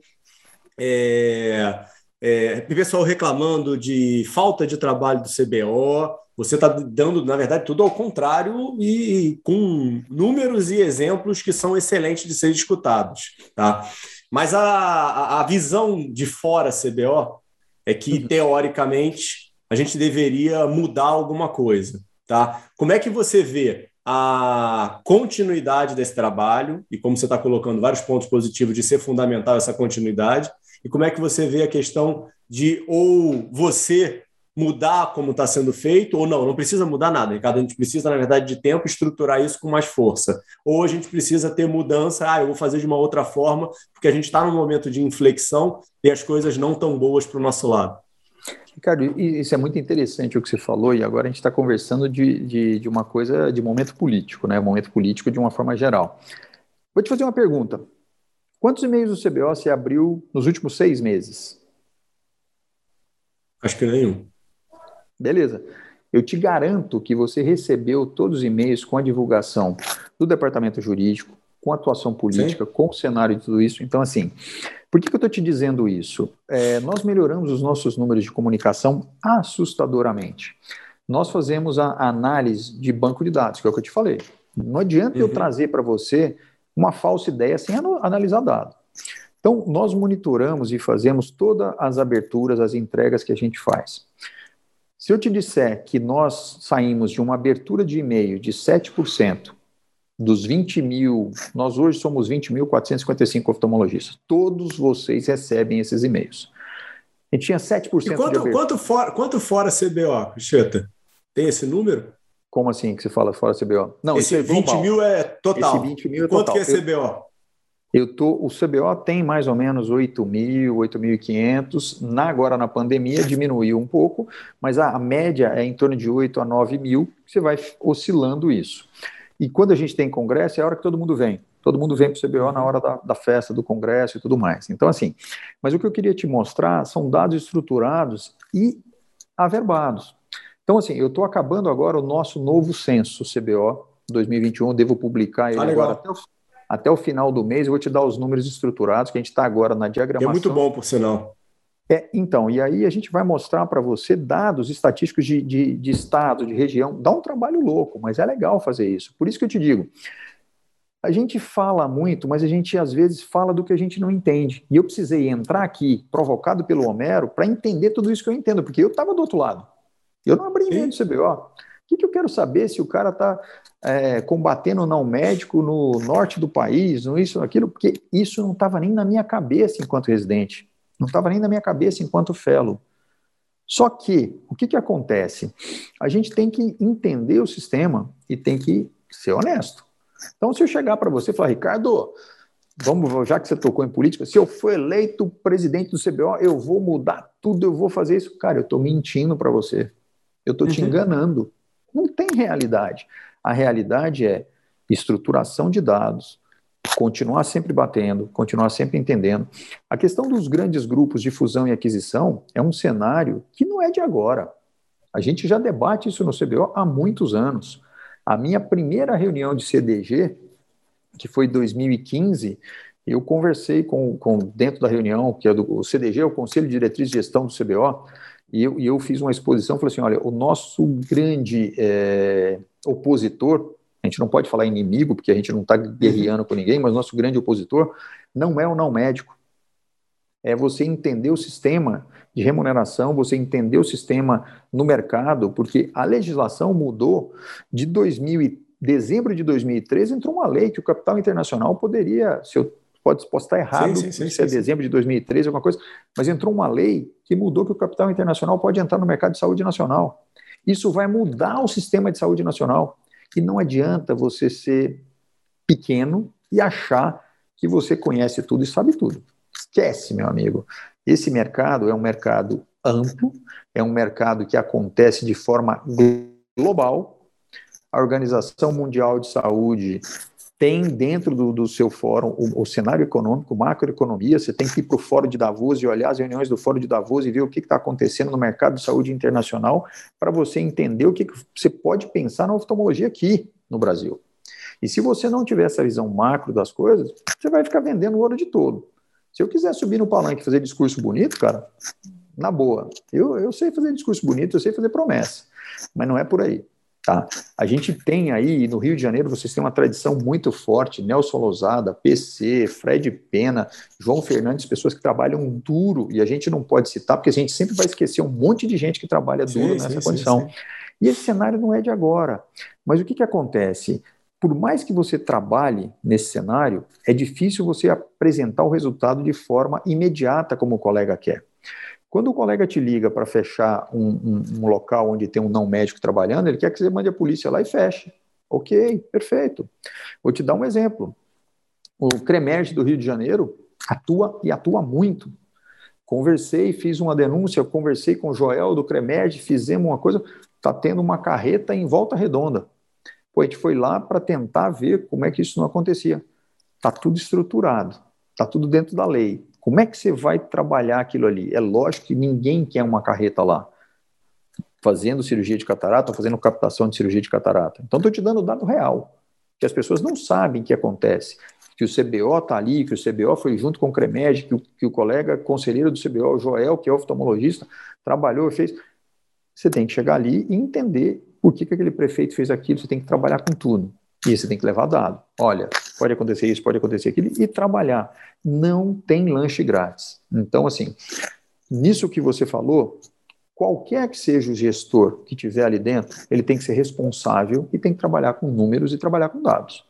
é, é, pessoal reclamando de falta de trabalho do CBO. Você está dando, na verdade, tudo ao contrário e com números e exemplos que são excelentes de serem escutados. Tá? Mas a, a visão de fora CBO é que, uhum. teoricamente, a gente deveria mudar alguma coisa. Tá? Como é que você vê a continuidade desse trabalho e como você está colocando vários pontos positivos de ser fundamental essa continuidade e como é que você vê a questão de ou você mudar como está sendo feito, ou não, não precisa mudar nada, Ricardo. A gente precisa, na verdade, de tempo estruturar isso com mais força. Ou a gente precisa ter mudança, ah, eu vou fazer de uma outra forma, porque a gente está num momento de inflexão e as coisas não tão boas para o nosso lado. Ricardo, isso é muito interessante o que você falou, e agora a gente está conversando de, de, de, uma coisa, de momento político, né? Momento político de uma forma geral. Vou te fazer uma pergunta. Quantos e-mails do CBO você abriu nos últimos seis meses? Acho que nenhum. Beleza. Eu te garanto que você recebeu todos os e-mails com a divulgação do departamento jurídico, com a atuação política, Sim. com o cenário de tudo isso. Então, assim, por que, que eu estou te dizendo isso? É, nós melhoramos os nossos números de comunicação assustadoramente. Nós fazemos a análise de banco de dados, que é o que eu te falei. Não adianta uhum. eu trazer para você uma falsa ideia sem analisar dado. Então, nós monitoramos e fazemos todas as aberturas, as entregas que a gente faz. Se eu te disser que nós saímos de uma abertura de e-mail de 7% dos 20 mil, nós hoje somos 20.455 oftalmologistas, todos vocês recebem esses e-mails. A gente tinha 7% e quanto, de quanto fora, quanto fora CBO, Cheta? Tem esse número? Como assim que você fala fora CBO? Não, esse é 20 mil é total. Esse 20 mil é Quanto total. que é CBO? Eu tô, o CBO tem mais ou menos 8 mil, 8.500. Na, agora na pandemia diminuiu um pouco, mas a, a, média é em torno de 8 a 9 mil. Você vai oscilando isso. E quando a gente tem congresso, é a hora que todo mundo vem. Todo mundo vem para o CBO na hora da, da, festa, do congresso e tudo mais. Então, assim, mas o que eu queria te mostrar são dados estruturados e averbados. Então, assim, eu estou acabando agora o nosso novo censo CBO 2021, devo publicar ele ah, agora até o, até o, final do mês. Eu vou te dar os números estruturados, que a gente está agora na diagramação. É muito bom, por sinal. É, então, e aí a gente vai mostrar para você dados estatísticos de, de, de estado, de região. Dá um trabalho louco, mas é legal fazer isso. Por isso que eu te digo, a gente fala muito, mas a gente às vezes fala do que a gente não entende. E eu precisei entrar aqui, provocado pelo Homero, para entender tudo isso que eu entendo, porque eu estava do outro lado. Eu não abri mão do CBO. O que, que eu quero saber se o cara está é, combatendo o não médico no norte do país, no isso, aquilo, porque isso não estava nem na minha cabeça enquanto residente. Não estava nem na minha cabeça enquanto fellow. Só que, o que, que acontece? A gente tem que entender o sistema e tem que ser honesto. Então, se eu chegar para você e falar, Ricardo, vamos, já que você tocou em política, se eu for eleito presidente do CBO, eu vou mudar tudo, eu vou fazer isso. Cara, eu estou mentindo para você. Eu estou te uhum. enganando. Não tem realidade. A realidade é estruturação de dados, continuar sempre batendo, continuar sempre entendendo. A questão dos grandes grupos de fusão e aquisição é um cenário que não é de agora. A gente já debate isso no CBO há muitos anos. A minha primeira reunião de CDG, que foi em 2015, eu conversei com, com, dentro da reunião, que é do CDG, o Conselho de Diretriz de Gestão do CBO, e eu, e eu fiz uma exposição, falei assim, olha, o nosso grande é, opositor a gente não pode falar inimigo, porque a gente não está guerreando com ninguém, mas nosso grande opositor não é o não médico. É você entender o sistema de remuneração, você entender o sistema no mercado, porque a legislação mudou de 2000 dezembro de 2013 entrou uma lei que o capital internacional poderia, se eu pode estar errado, sim, sim, sim, se é dezembro de 2013 alguma coisa, mas entrou uma lei que mudou que o capital internacional pode entrar no mercado de saúde nacional. Isso vai mudar o sistema de saúde nacional. E não adianta você ser pequeno e achar que você conhece tudo e sabe tudo. Esquece, meu amigo. Esse mercado é um mercado amplo, é um mercado que acontece de forma global. A Organização Mundial de Saúde tem dentro do, do seu fórum o, o, cenário econômico, macroeconomia, você tem que ir para o fórum de Davos e olhar as reuniões do fórum de Davos e ver o que está acontecendo no mercado de saúde internacional para você entender o que, que você pode pensar na oftalmologia aqui no Brasil. E se você não tiver essa visão macro das coisas, você vai ficar vendendo ouro de todo. Se eu quiser subir no palanque e fazer discurso bonito, cara, na boa, eu, eu sei fazer discurso bonito, eu sei fazer promessa, mas não é por aí. Tá? A gente tem aí, no Rio de Janeiro, vocês têm uma tradição muito forte, Nelson Lousada, PC, Fred Pena, João Fernandes, pessoas que trabalham duro, e a gente não pode citar, porque a gente sempre vai esquecer um monte de gente que trabalha duro sim, nessa sim, condição. Sim, e esse cenário não é de agora. Mas o que, que acontece? Por mais que você trabalhe nesse cenário, é difícil você apresentar o resultado de forma imediata, como o colega quer. Quando o colega te liga para fechar um, um, um, local onde tem um não médico trabalhando, ele quer que você mande a polícia lá e feche. Ok, perfeito. Vou te dar um exemplo. O CREMERGE do Rio de Janeiro atua e atua muito. Conversei, fiz uma denúncia, conversei com o Joel do CREMERGE, fizemos uma coisa, está tendo uma carreta em volta redonda. Pô, a gente foi lá para tentar ver como é que isso não acontecia. Está tudo estruturado, está tudo dentro da lei. Como é que você vai trabalhar aquilo ali? É lógico que ninguém quer uma carreta lá fazendo cirurgia de catarata ou fazendo captação de cirurgia de catarata. Então, estou te dando o dado real, que as pessoas não sabem o que acontece. Que o CBO está ali, que o CBO foi junto com o CREMED, que o, que o colega conselheiro do CBO, o Joel, que é oftalmologista, trabalhou, fez. Você tem que chegar ali e entender por que, que aquele prefeito fez aquilo, você tem que trabalhar com tudo. E você tem que levar dado. Olha, pode acontecer isso, pode acontecer aquilo, e trabalhar. Não tem lanche grátis. Então, assim, nisso que você falou, qualquer que seja o gestor que tiver ali dentro, ele tem que ser responsável e tem que trabalhar com números e trabalhar com dados.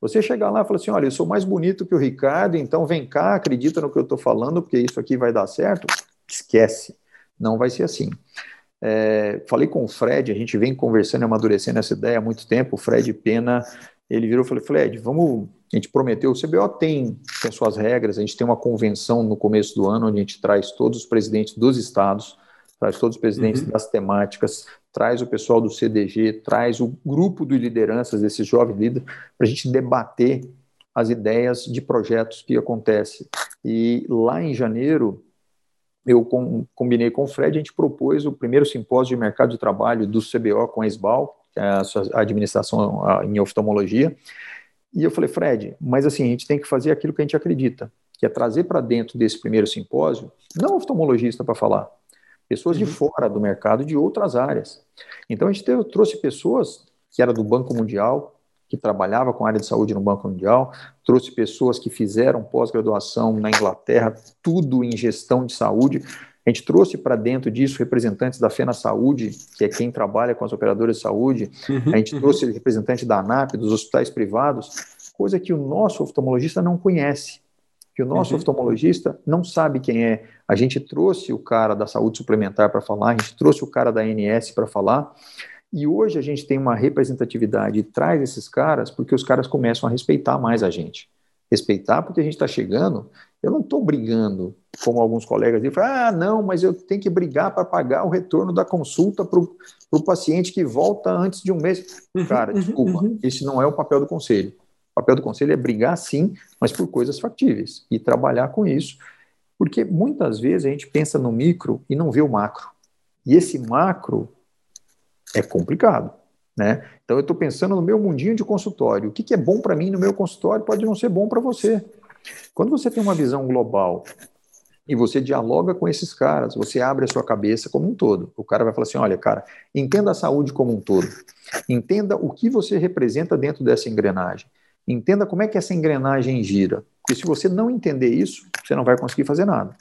Você chegar lá e falar assim: olha, eu sou mais bonito que o Ricardo, então vem cá, acredita no que eu estou falando, porque isso aqui vai dar certo. Esquece. Não vai ser assim. É, falei com o Fred, a gente vem conversando e amadurecendo essa ideia há muito tempo. O Fred Pena, ele virou e falou: Fred, vamos. A gente prometeu, o CBO tem, tem suas regras, a gente tem uma convenção no começo do ano, onde a gente traz todos os presidentes dos estados, traz todos os presidentes uhum. das temáticas, traz o pessoal do CDG, traz o grupo de lideranças desses jovens líderes, para a gente debater as ideias de projetos que acontecem. E lá em janeiro, eu com, combinei com o Fred, a gente propôs o primeiro simpósio de mercado de trabalho do CBO com a SBAL, que é a, administração em oftalmologia, e eu falei, Fred, mas assim, a gente tem que fazer aquilo que a gente acredita. que é trazer para dentro desse primeiro simpósio, não oftalmologista para falar, pessoas uhum. de fora do mercado de outras áreas. Então a gente teve, trouxe pessoas que era do Banco Mundial, que trabalhava com a área de saúde no Banco Mundial, trouxe pessoas que fizeram pós-graduação na Inglaterra, tudo em gestão de saúde. A gente trouxe para dentro disso representantes da FENA Saúde, que é quem trabalha com as operadoras de saúde. Uhum, a gente trouxe representante da ANAP, dos hospitais privados, coisa que o nosso oftalmologista não conhece, que o nosso uhum. oftalmologista não sabe quem é. A gente trouxe o cara da saúde suplementar para falar, a gente trouxe o cara da ANS para falar. E hoje a gente tem uma representatividade e traz esses caras porque os caras começam a respeitar mais a gente. Respeitar porque a gente está chegando. Eu não estou brigando, como alguns colegas dizem, ah, não, mas eu tenho que brigar para pagar o retorno da consulta para o paciente que volta antes de um mês. Uhum, Cara, uhum, desculpa, uhum. esse não é o papel do conselho. O papel do conselho é brigar sim, mas por coisas factíveis e trabalhar com isso. Porque muitas vezes a gente pensa no micro e não vê o macro. E esse macro é complicado. Né? Então, eu estou pensando no meu mundinho de consultório. O que, que é bom para mim no meu consultório pode não ser bom para você. Quando você tem uma visão global e você dialoga com esses caras, você abre a sua cabeça como um todo. O cara vai falar assim: olha, cara, entenda a saúde como um todo. Entenda o que você representa dentro dessa engrenagem. Entenda como é que essa engrenagem gira. Porque se você não entender isso, você não vai conseguir fazer nada.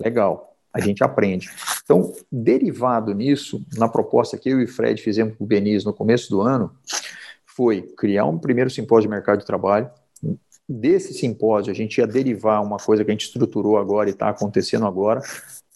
Legal a gente aprende. Então, derivado nisso, na proposta que eu e Fred fizemos com o Benis no começo do ano, foi criar um primeiro simpósio de mercado de trabalho. Desse simpósio, a gente ia derivar uma coisa que a gente estruturou agora e está acontecendo agora,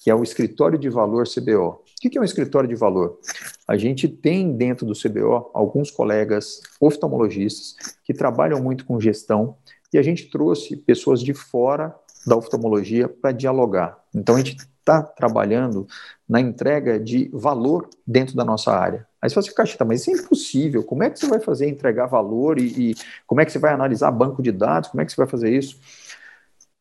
que é o escritório de valor CBO. O que é um escritório de valor? A gente tem dentro do CBO alguns colegas oftalmologistas que trabalham muito com gestão e a gente trouxe pessoas de fora da oftalmologia para dialogar. Então a gente está trabalhando na entrega de valor dentro da nossa área. Aí você fala assim, Cacheta, mas isso é impossível. Como é que você vai fazer entregar valor e, e, como é que você vai analisar banco de dados? Como é que você vai fazer isso?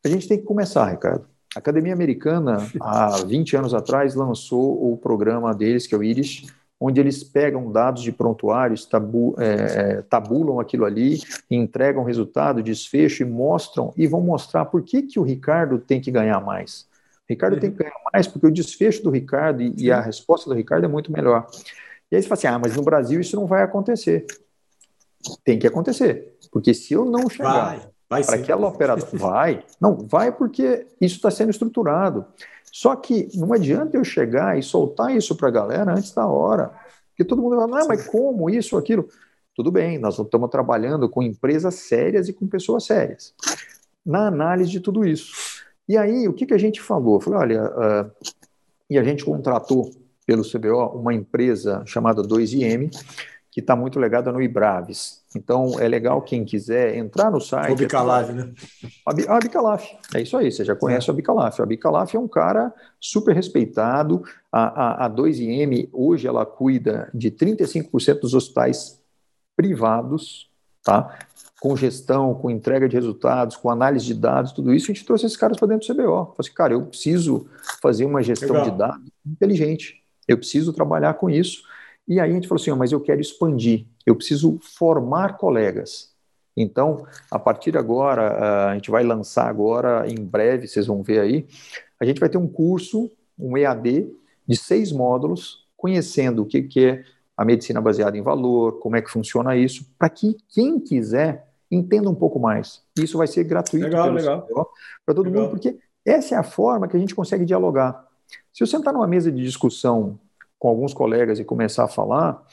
A gente tem que começar, Ricardo. A Academia Americana, há 20 anos atrás, lançou o programa deles, que é o IRIS, onde eles pegam dados de prontuários, tabu, é, é, tabulam aquilo ali, entregam resultado, desfecho e mostram, e vão mostrar por que, que o Ricardo tem que ganhar mais. Ricardo tem que ganhar mais porque o desfecho do Ricardo e, e, a resposta do Ricardo é muito melhor. E aí você fala assim: ah, mas no Brasil isso não vai acontecer. Tem que acontecer. Porque se eu não chegar para aquela operadora. Vai. Não, vai porque isso está sendo estruturado. Só que não adianta eu chegar e soltar isso para a galera antes da hora. Porque todo mundo vai falar, não, mas como isso, aquilo? Tudo bem, nós estamos trabalhando com empresas sérias e com pessoas sérias. Na análise de tudo isso. E aí, o que, que a gente falou? Falei, olha, uh, e a gente contratou pelo CBO uma empresa chamada 2IM, que está muito ligada no Ibraves. Então, é legal quem quiser entrar no site. O Bicalaf, né? A, Bicalaf, é isso aí, você já conhece é. a Bicalaf. A Bicalaf é um cara super respeitado. A, a, a 2IM, hoje, ela cuida de 35% dos hospitais privados, tá? Com gestão, com entrega de resultados, com análise de dados, tudo isso, a gente trouxe esses caras para dentro do CBO. Falei assim, cara, eu preciso fazer uma gestão Legal. de dados inteligente, eu preciso trabalhar com isso. E aí a gente falou assim, oh, mas eu quero expandir, eu preciso formar colegas. Então, a partir de agora, a gente vai lançar agora, em breve, vocês vão ver aí, a gente vai ter um curso, um EAD, de seis módulos, conhecendo o que, que é a medicina baseada em valor, como é que funciona isso, para que quem quiser entenda um pouco mais. Isso vai ser gratuito para todo legal. mundo, porque essa é a forma que a gente consegue dialogar. Se eu sentar numa mesa de discussão com alguns colegas e começar a falar,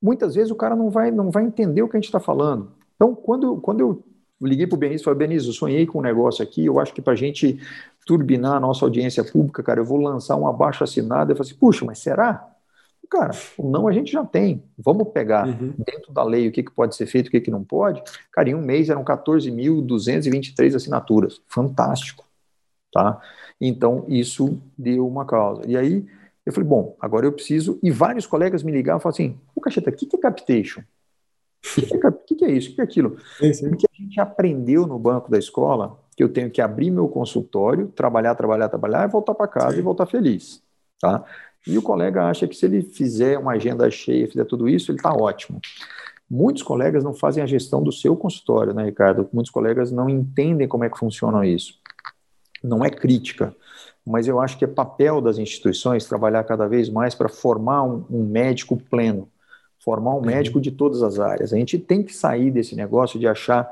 muitas vezes o cara não vai, não vai entender o que a gente está falando. Então, quando, quando eu liguei para o Benício e falei, Benício, eu sonhei com um negócio aqui, eu acho que para a gente turbinar a nossa audiência pública, cara, eu vou lançar um abaixo assinado. Eu falei assim, puxa, mas será? Cara, o não a gente já tem. Vamos pegar uhum. dentro da lei o que, que pode ser feito, o que, que não pode. Cara, em um mês eram 14.223 assinaturas. Fantástico. Tá? Então, isso deu uma causa. E aí, eu falei, bom, agora eu preciso. E vários colegas me ligaram e falaram assim: Ô, Cacheta, o que, que é captation? O que, que, é, que, que é isso? O que é aquilo? Sim, sim. Porque a gente aprendeu no banco da escola que eu tenho que abrir meu consultório, trabalhar, trabalhar, trabalhar e voltar para casa sim. e voltar feliz. Tá? E o colega acha que se ele fizer uma agenda cheia, fizer tudo isso, ele está ótimo. Muitos colegas não fazem a gestão do seu consultório, né, Ricardo? Muitos colegas não entendem como é que funciona isso. Não é crítica, mas eu acho que é papel das instituições trabalhar cada vez mais para formar um, um, médico pleno, formar um uhum. médico de todas as áreas. A gente tem que sair desse negócio de achar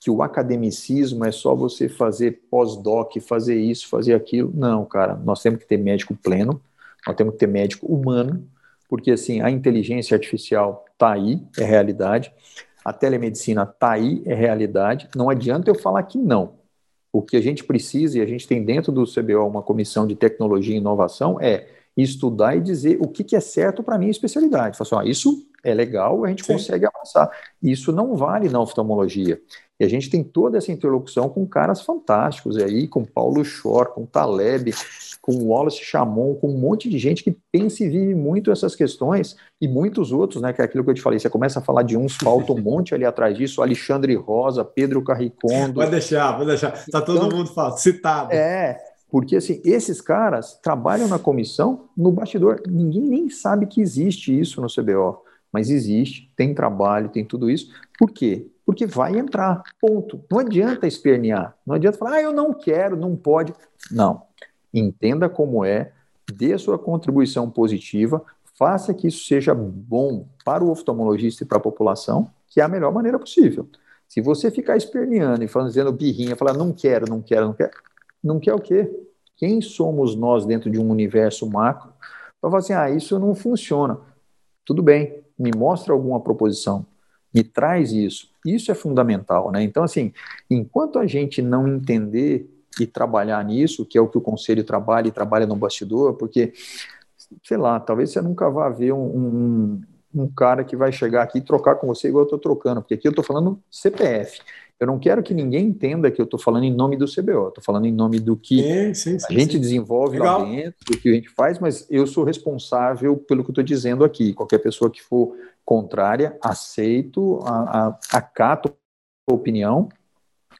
que o academicismo é só você fazer pós-doc, fazer isso, fazer aquilo. Não, cara, nós temos que ter médico pleno, nós temos que ter médico humano, porque assim, a inteligência artificial está aí, é realidade, a telemedicina está aí, é realidade. Não adianta eu falar que não. O que a gente precisa, e a gente tem dentro do CBO uma comissão de tecnologia e inovação, é estudar e dizer o que, que é certo para minha especialidade. Falar assim, ó, isso é legal, a gente Sim. consegue avançar. Isso não vale na oftalmologia. E a gente tem toda essa interlocução com caras fantásticos aí, com Paulo Schor, com Taleb, com Wallace Chamon, com um monte de gente que pensa e vive muito essas questões, e muitos outros, né, que é aquilo que eu te falei, você começa a falar de uns, falta um monte ali atrás disso, Alexandre Rosa, Pedro Carricondo. Pode deixar, pode deixar, está todo então, mundo citado. É, porque assim, esses caras trabalham na comissão no bastidor, ninguém nem sabe que existe isso no CBO, mas existe, tem trabalho, tem tudo isso. Por quê? Porque vai entrar, ponto. Não adianta espernear, não adianta falar, ah, eu não quero, não pode. Não, entenda como é, dê sua contribuição positiva, faça que isso seja bom para o oftalmologista e para a população, que é a melhor maneira possível. Se você ficar esperneando e falando, dizendo birrinha, falar não quero, não quero, não quero, não quer o quê? Quem somos nós dentro de um universo macro para falar assim, ah, isso não funciona. Tudo bem, me mostra alguma proposição, me traz isso. Isso é fundamental, né? Então, assim, enquanto a gente não entender e trabalhar nisso, que é o que o conselho trabalha e trabalha no bastidor, porque, sei lá, talvez você nunca vá ver um, um, um cara que vai chegar aqui e trocar com você igual eu estou trocando, porque aqui eu estou falando CPF. Eu não quero que ninguém entenda que eu estou falando em nome do CBO, estou falando em nome do que sim, sim, sim, a gente desenvolve Legal. lá dentro, do que a gente faz, mas eu sou responsável pelo que eu estou dizendo aqui. Qualquer pessoa que for contrária, aceito, a, a, acato a opinião,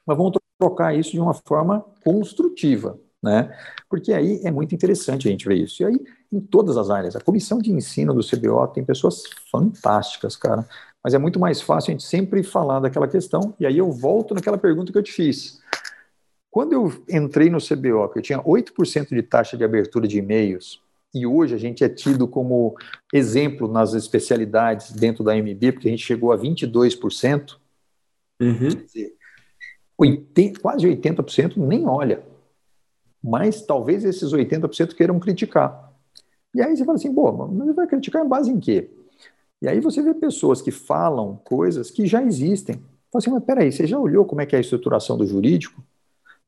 mas vamos trocar isso de uma forma construtiva, né? Porque aí é muito interessante a gente ver isso. E aí, em todas as áreas, a comissão de ensino do CBO tem pessoas fantásticas, cara. Mas é muito mais fácil a gente sempre falar daquela questão, e aí eu volto naquela pergunta que eu te fiz. Quando eu entrei no CBO, que eu tinha 8% de taxa de abertura de e-mails, e hoje a gente é tido como exemplo nas especialidades dentro da MB, porque a gente chegou a 22%, uhum. quer dizer, 80, quase 80% nem olha. Mas talvez esses 80% queiram criticar. E aí você fala assim, pô, mas vai criticar em base em quê? E aí você vê pessoas que falam coisas que já existem. Fala assim, mas peraí, você já olhou como é que é a estruturação do jurídico?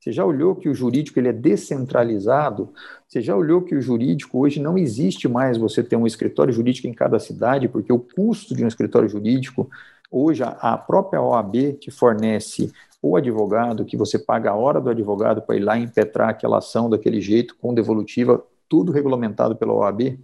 Você já olhou que o jurídico ele é descentralizado? Você já olhou que o jurídico hoje não existe mais você ter um escritório jurídico em cada cidade, porque o custo de um escritório jurídico, hoje a própria OAB te fornece o advogado, que você paga a hora do advogado para ir lá impetrar aquela ação daquele jeito, com devolutiva, tudo regulamentado pela OAB,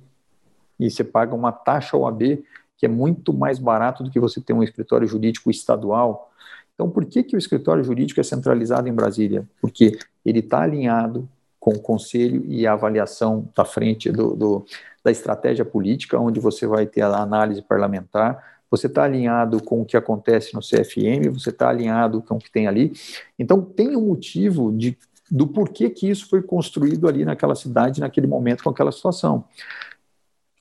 e você paga uma taxa OAB que é muito mais barato do que você ter um escritório jurídico estadual. Então, por que, que o escritório jurídico é centralizado em Brasília? Porque ele está alinhado com o conselho e a avaliação da frente do, do, da estratégia política, onde você vai ter a análise parlamentar, você está alinhado com o que acontece no CFM, você está alinhado com o que tem ali. Então, tem um motivo de, do porquê que isso foi construído ali naquela cidade, naquele momento, com aquela situação.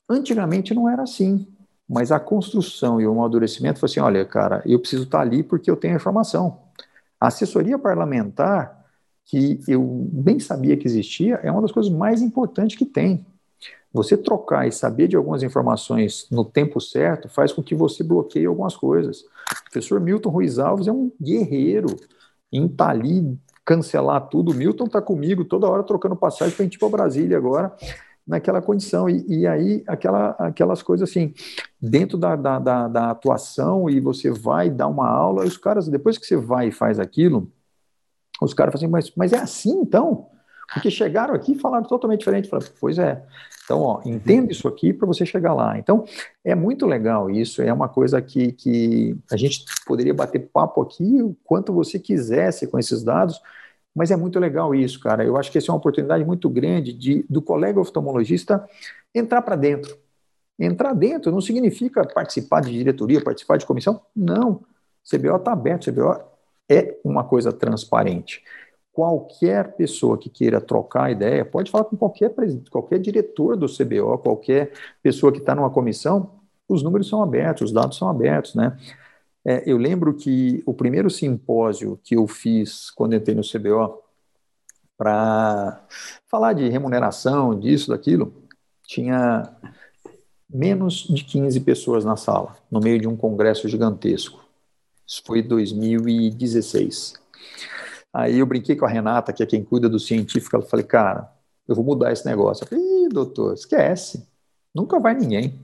Antigamente não era assim, mas a construção e o amadurecimento foi assim: olha, cara, eu preciso estar tá ali porque eu tenho informação. A assessoria parlamentar, que eu nem sabia que existia, é uma das coisas mais importantes que tem. Você trocar e saber de algumas informações no tempo certo faz com que você bloqueie algumas coisas. O professor Milton Ruiz Alves é um guerreiro em estar tá ali, cancelar tudo. O Milton está comigo toda hora trocando passagem para a gente ir para Brasília agora, naquela condição. E, e, aí, aquela, aquelas coisas assim, dentro da, da, da, da atuação, e você vai dar uma aula, e os caras, depois que você vai e faz aquilo, os caras falam assim, mas, mas é assim então? Porque chegaram aqui e falaram totalmente diferente. Falaram, pois é. Então, ó, entenda isso aqui para você chegar lá. Então, é muito legal isso. É uma coisa que, que a gente poderia bater papo aqui o quanto você quisesse com esses dados, mas é muito legal isso, cara. Eu acho que essa é uma oportunidade muito grande de, do colega oftalmologista entrar para dentro. Entrar dentro não significa participar de diretoria, participar de comissão. Não. CBO está aberto, CBO é uma coisa transparente. Qualquer pessoa que queira trocar ideia pode falar com qualquer presidente, qualquer diretor do CBO, qualquer pessoa que está numa comissão, os números são abertos, os dados são abertos, né? É, eu lembro que o primeiro simpósio que eu fiz quando entrei no CBO para falar de remuneração, disso, daquilo, tinha menos de 15 pessoas na sala, no meio de um congresso gigantesco. Isso foi 2016. Aí eu brinquei com a Renata, que é quem cuida do científico, ela falei, cara, eu vou mudar esse negócio. Eu falei, Ih, doutor, esquece, nunca vai ninguém.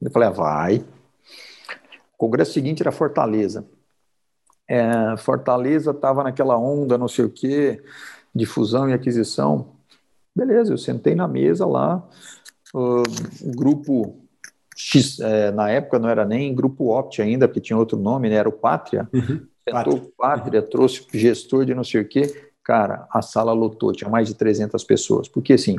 Eu falei, ah, vai. O congresso seguinte era Fortaleza. É, Fortaleza estava naquela onda, não sei o quê, de fusão e aquisição. Beleza, eu sentei na mesa lá, o grupo X, é, na época não era nem grupo Opt ainda, porque tinha outro nome, né? era o Pátria. Uhum. Sentou Pátria, Pátria trouxe gestor de não sei o quê. Cara, a sala lotou, tinha mais de 300 pessoas. Porque assim,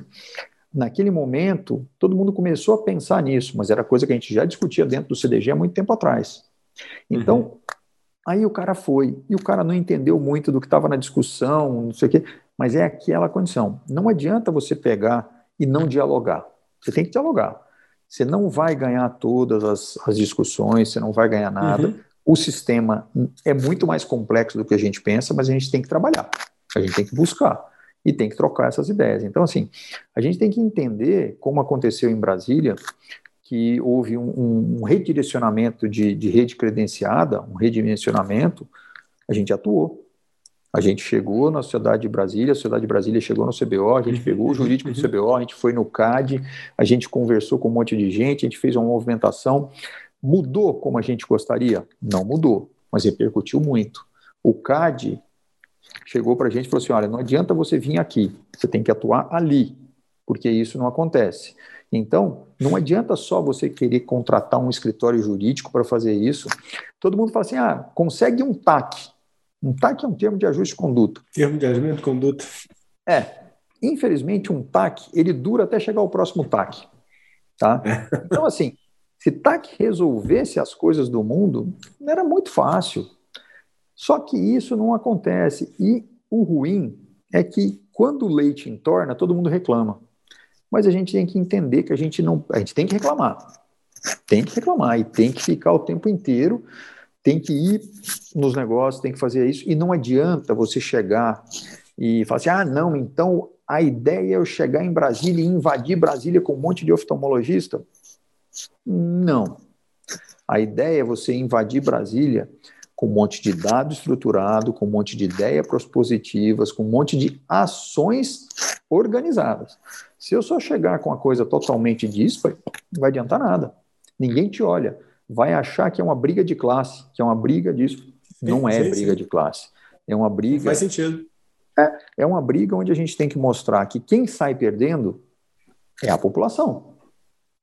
naquele momento, todo mundo começou a pensar nisso, mas era coisa que a gente já discutia dentro do CDG há muito tempo atrás. Então, uhum. aí o cara foi, e o cara não entendeu muito do que estava na discussão, não sei o quê, mas é aquela condição. Não adianta você pegar e não dialogar. Você tem que dialogar. Você não vai ganhar todas as, as discussões, você não vai ganhar nada. Uhum. O sistema é muito mais complexo do que a gente pensa, mas a gente tem que trabalhar, a gente tem que buscar e tem que trocar essas ideias. Então, assim, a gente tem que entender como aconteceu em Brasília, que houve um, um redirecionamento de, de rede credenciada, um redimensionamento, a gente atuou. A gente chegou na Sociedade de Brasília, a Sociedade de Brasília chegou no CBO, a gente pegou o jurídico do CBO, a gente foi no CAD, a gente conversou com um monte de gente, a gente fez uma movimentação. Mudou como a gente gostaria? Não mudou, mas repercutiu muito. O CAD chegou para a gente e falou assim: olha, não adianta você vir aqui, você tem que atuar ali, porque isso não acontece. Então, não adianta só você querer contratar um escritório jurídico para fazer isso. Todo mundo fala assim: ah, consegue um TAC. Um TAC é um termo de ajuste de conduta. Termo de ajuste de conduta. É. Infelizmente, um TAC, ele dura até chegar ao próximo TAC. Tá? É. Então, assim, se TAC resolvesse as coisas do mundo, era muito fácil. Só que isso não acontece. E o ruim é que quando o leite entorna, todo mundo reclama. Mas a gente tem que entender que a gente não. A gente tem que reclamar. Tem que reclamar e tem que ficar o tempo inteiro tem que ir nos negócios, tem que fazer isso, e não adianta você chegar e falar assim: ah, não, então a ideia é eu chegar em Brasília e invadir Brasília com um monte de oftalmologista? Não. A ideia é você invadir Brasília com um monte de dado estruturado, com um monte de ideias propositivas, com um monte de ações organizadas. Se eu só chegar com a coisa totalmente dispara, não vai adiantar nada. Ninguém te olha vai achar que é uma briga de classe, que é uma briga disso. Não é briga de classe. É uma briga. Faz sentido. É, é uma briga onde a gente tem que mostrar que quem sai perdendo é a população.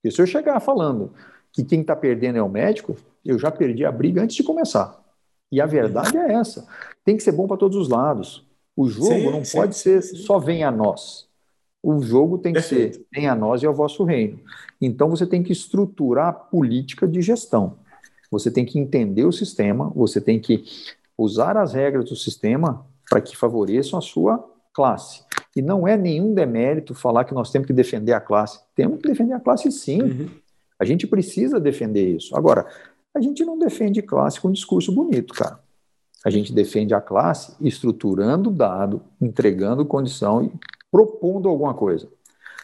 E se eu chegar falando que quem está perdendo é o médico, eu já perdi a briga antes de começar. E a verdade é essa. Tem que ser bom para todos os lados. O jogo não pode ser só vem a nós. O jogo tem que Perfeito. ser vem a nós e ao vosso reino. Então você tem que estruturar a política de gestão. Você tem que entender o sistema, você tem que usar as regras do sistema para que favoreçam a sua classe. E não é nenhum demérito falar que nós temos que defender a classe. Temos que defender a classe sim. Uhum. A gente precisa defender isso. Agora, a gente não defende classe com discurso bonito, cara. A gente defende a classe estruturando dado, entregando condição e propondo alguma coisa.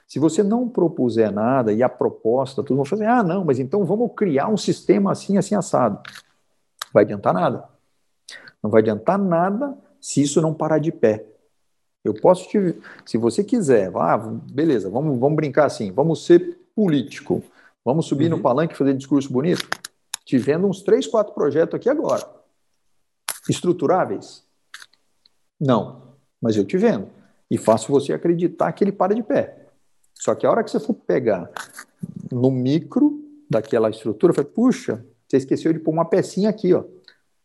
Se você não propuser nada e a proposta, todo mundo fazer, ah, não, mas então vamos criar um sistema assim, assim, assado. Vai adiantar nada. Não vai adiantar nada se isso não parar de pé. Eu posso te. Se você quiser, ah, beleza, vamos, vamos brincar assim, vamos ser político, vamos subir uhum. no palanque e fazer discurso bonito. Te vendo uns três, quatro projetos aqui agora. Estruturáveis? Não, mas eu te vendo. E faço você acreditar que ele para de pé. Só que a hora que você for pegar no micro daquela estrutura, fala, puxa, você esqueceu de pôr uma pecinha aqui, ó.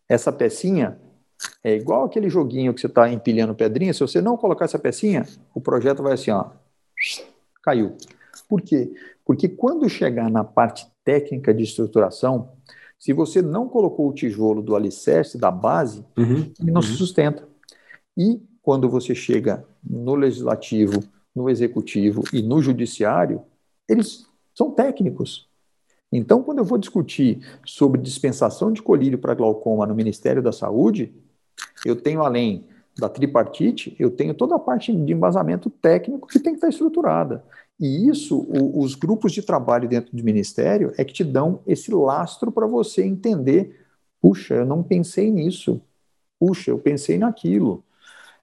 Essa pecinha é igual aquele joguinho que você está empilhando pedrinha. Se você não colocar essa pecinha, o projeto vai assim, ó, caiu. Por quê? Porque quando chegar na parte técnica de estruturação, se você não colocou o tijolo do alicerce, da base, uhum, ele não uhum. se sustenta. E quando você chega no legislativo, no executivo e no judiciário, eles são técnicos. Então, quando eu vou discutir sobre dispensação de colírio para glaucoma no Ministério da Saúde, eu tenho além da tripartite, eu tenho toda a parte de embasamento técnico que tem que estar estruturada. E isso, o, os grupos de trabalho dentro do Ministério é que te dão esse lastro para você entender: puxa, eu não pensei nisso, puxa, eu pensei naquilo.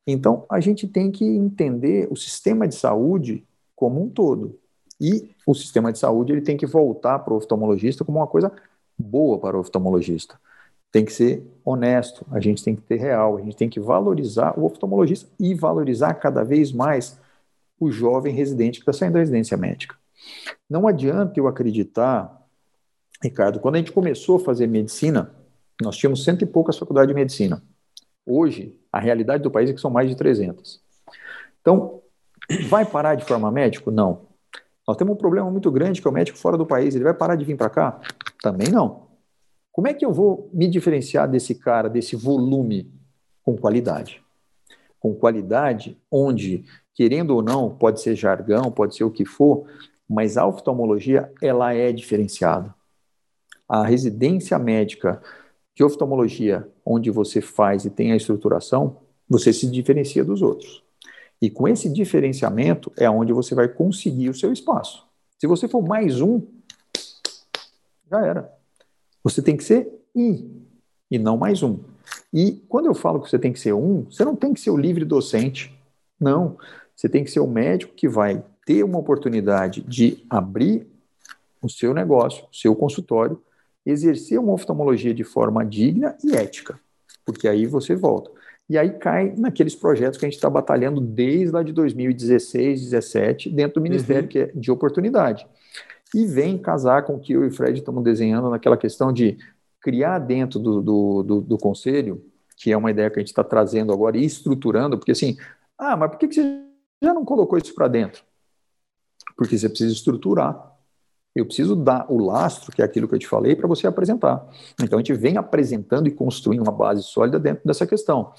Então, a gente tem que entender o sistema de saúde como um todo. E o sistema de saúde ele tem que voltar para o oftalmologista como uma coisa boa para o oftalmologista. Tem que ser honesto, a gente tem que ter real, a gente tem que valorizar o oftalmologista e valorizar cada vez mais o jovem residente que está saindo da residência médica. Não adianta eu acreditar, Ricardo, quando a gente começou a fazer medicina, nós tínhamos cento e poucas faculdades de medicina. Hoje, a realidade do país é que são mais de 300. Então, vai parar de formar médico? Não. Nós temos um problema muito grande que é o médico fora do país. Ele vai parar de vir para cá? Também não. Como é que eu vou me diferenciar desse cara, desse volume, com qualidade? Com qualidade, onde, querendo ou não, pode ser jargão, pode ser o que for, mas a oftalmologia ela é diferenciada. A residência médica de oftalmologia, onde você faz e tem a estruturação, você se diferencia dos outros. E com esse diferenciamento é onde você vai conseguir o seu espaço. Se você for mais um, já era. Você tem que ser um e não mais um. E quando eu falo que você tem que ser um, você não tem que ser o livre docente. Não. Você tem que ser o médico que vai ter uma oportunidade de abrir o seu negócio, o seu consultório, exercer uma oftalmologia de forma digna e ética. Porque aí você volta. E aí cai naqueles projetos que a gente está batalhando desde lá de 2016, 2017, dentro do Ministério, uhum. que é de oportunidade. E vem casar com o que eu e o Fred estamos desenhando naquela questão de criar dentro do, do, do, do conselho, que é uma ideia que a gente está trazendo agora e estruturando, porque assim, ah, mas por que, você já não colocou isso para dentro? Porque você precisa estruturar. Eu preciso dar o lastro, que é aquilo que eu te falei, para você apresentar. Então a gente vem apresentando e construindo uma base sólida dentro dessa questão.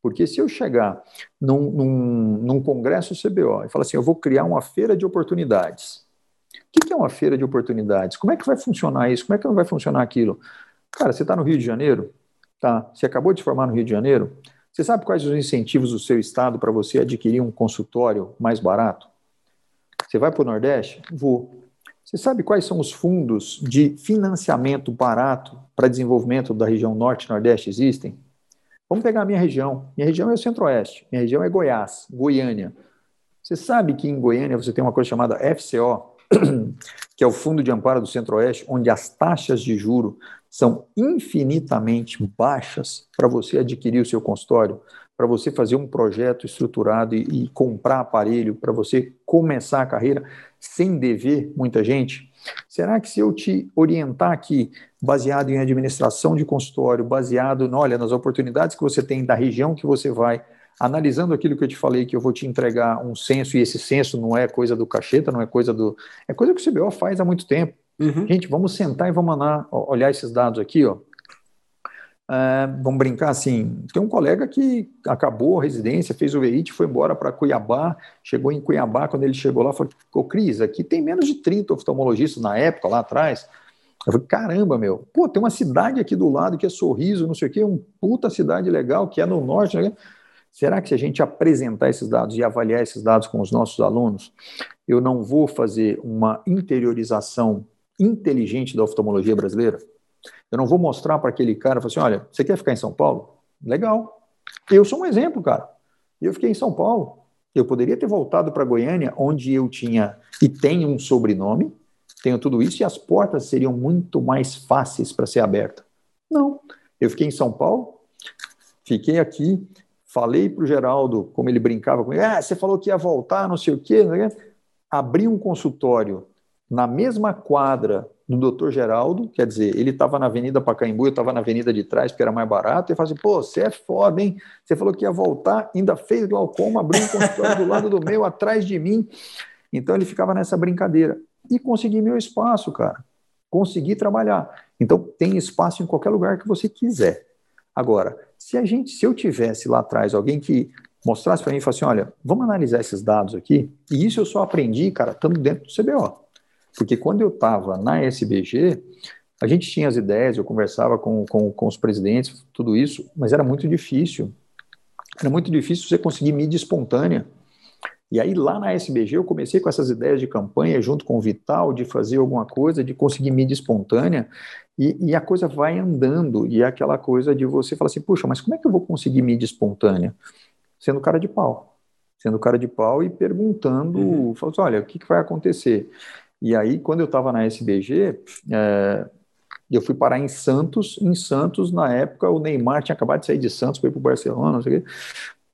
Porque se eu chegar num, num, num congresso CBO e falar assim, eu vou criar uma feira de oportunidades. O que é uma feira de oportunidades? Como é que vai funcionar isso? Como é que não vai funcionar aquilo? Cara, você está no Rio de Janeiro? Tá. Você acabou de formar no Rio de Janeiro? Você sabe quais os incentivos do seu estado para você adquirir um consultório mais barato? Você vai para o Nordeste? Vou. Você sabe quais são os fundos de financiamento barato para desenvolvimento da região Norte e Nordeste existem? Vamos pegar a minha região. Minha região é o Centro-Oeste. Minha região é Goiás, Goiânia. Você sabe que em Goiânia você tem uma coisa chamada FCO, que é o Fundo de Amparo do Centro-Oeste, onde as taxas de juro são infinitamente baixas para você adquirir o seu consultório, para você fazer um projeto estruturado e, e comprar aparelho, para você começar a carreira sem dever muita gente. Será que se eu te orientar aqui, baseado em administração de consultório, baseado, olha, nas oportunidades que você tem da região que você vai, analisando aquilo que eu te falei, que eu vou te entregar um censo, e esse censo não é coisa do cacheta, não é coisa do. É coisa que o CBO faz há muito tempo. Uhum. Gente, vamos sentar e vamos andar, olhar esses dados aqui, ó. É, vamos brincar assim, tem um colega que acabou a residência, fez o VEIT, foi embora para Cuiabá, chegou em Cuiabá, quando ele chegou lá, falou, ô Cris, aqui tem menos de 30 oftalmologistas na época, lá atrás. Eu falei, caramba, meu, pô, tem uma cidade aqui do lado que é Sorriso, não sei o quê, uma puta cidade legal, que é no norte, né? Será que se a gente apresentar esses dados e avaliar esses dados com os nossos alunos, eu não vou fazer uma interiorização inteligente da oftalmologia brasileira? Eu não vou mostrar para aquele cara, falar assim, olha, você quer ficar em São Paulo? Legal. Eu sou um exemplo, cara. Eu fiquei em São Paulo. Eu poderia ter voltado para Goiânia, onde eu tinha e tenho um sobrenome, tenho tudo isso, e as portas seriam muito mais fáceis para ser aberta. Não. Eu fiquei em São Paulo, fiquei aqui, falei para o Geraldo, como ele brincava comigo, ah, você falou que ia voltar, não sei o quê, abri um consultório na mesma quadra do doutor Geraldo, quer dizer, ele estava na Avenida Pacaembu, eu estava na Avenida de trás, porque era mais barato, e falou assim, pô, você é foda, hein? Você falou que ia voltar, ainda fez glaucoma, abriu um consultório do lado do meu, atrás de mim. Então ele ficava nessa brincadeira. e consegui meu espaço, cara. Consegui trabalhar. Então, tem espaço em qualquer lugar que você quiser. Agora, se a gente, se eu tivesse lá atrás alguém que mostrasse para mim e falasse assim, olha, vamos analisar esses dados aqui, e isso eu só aprendi, cara, estando dentro do CBO. Porque quando eu estava na SBG, a gente tinha as ideias, eu conversava com, com, com os presidentes, tudo isso, mas era muito difícil. Era muito difícil você conseguir mídia espontânea. E aí, lá na SBG, eu comecei com essas ideias de campanha, junto com o Vital, de fazer alguma coisa, de conseguir mídia espontânea, e, e, a coisa vai andando, e é aquela coisa de você falar assim, puxa, mas como é que eu vou conseguir mídia espontânea? Sendo cara de pau. Sendo cara de pau e perguntando, uhum. falando assim, olha, o que, que vai acontecer? E aí, quando eu estava na SBG, é, eu fui parar em Santos. Em Santos, na época, o Neymar tinha acabado de sair de Santos, foi para o Barcelona, não sei o quê.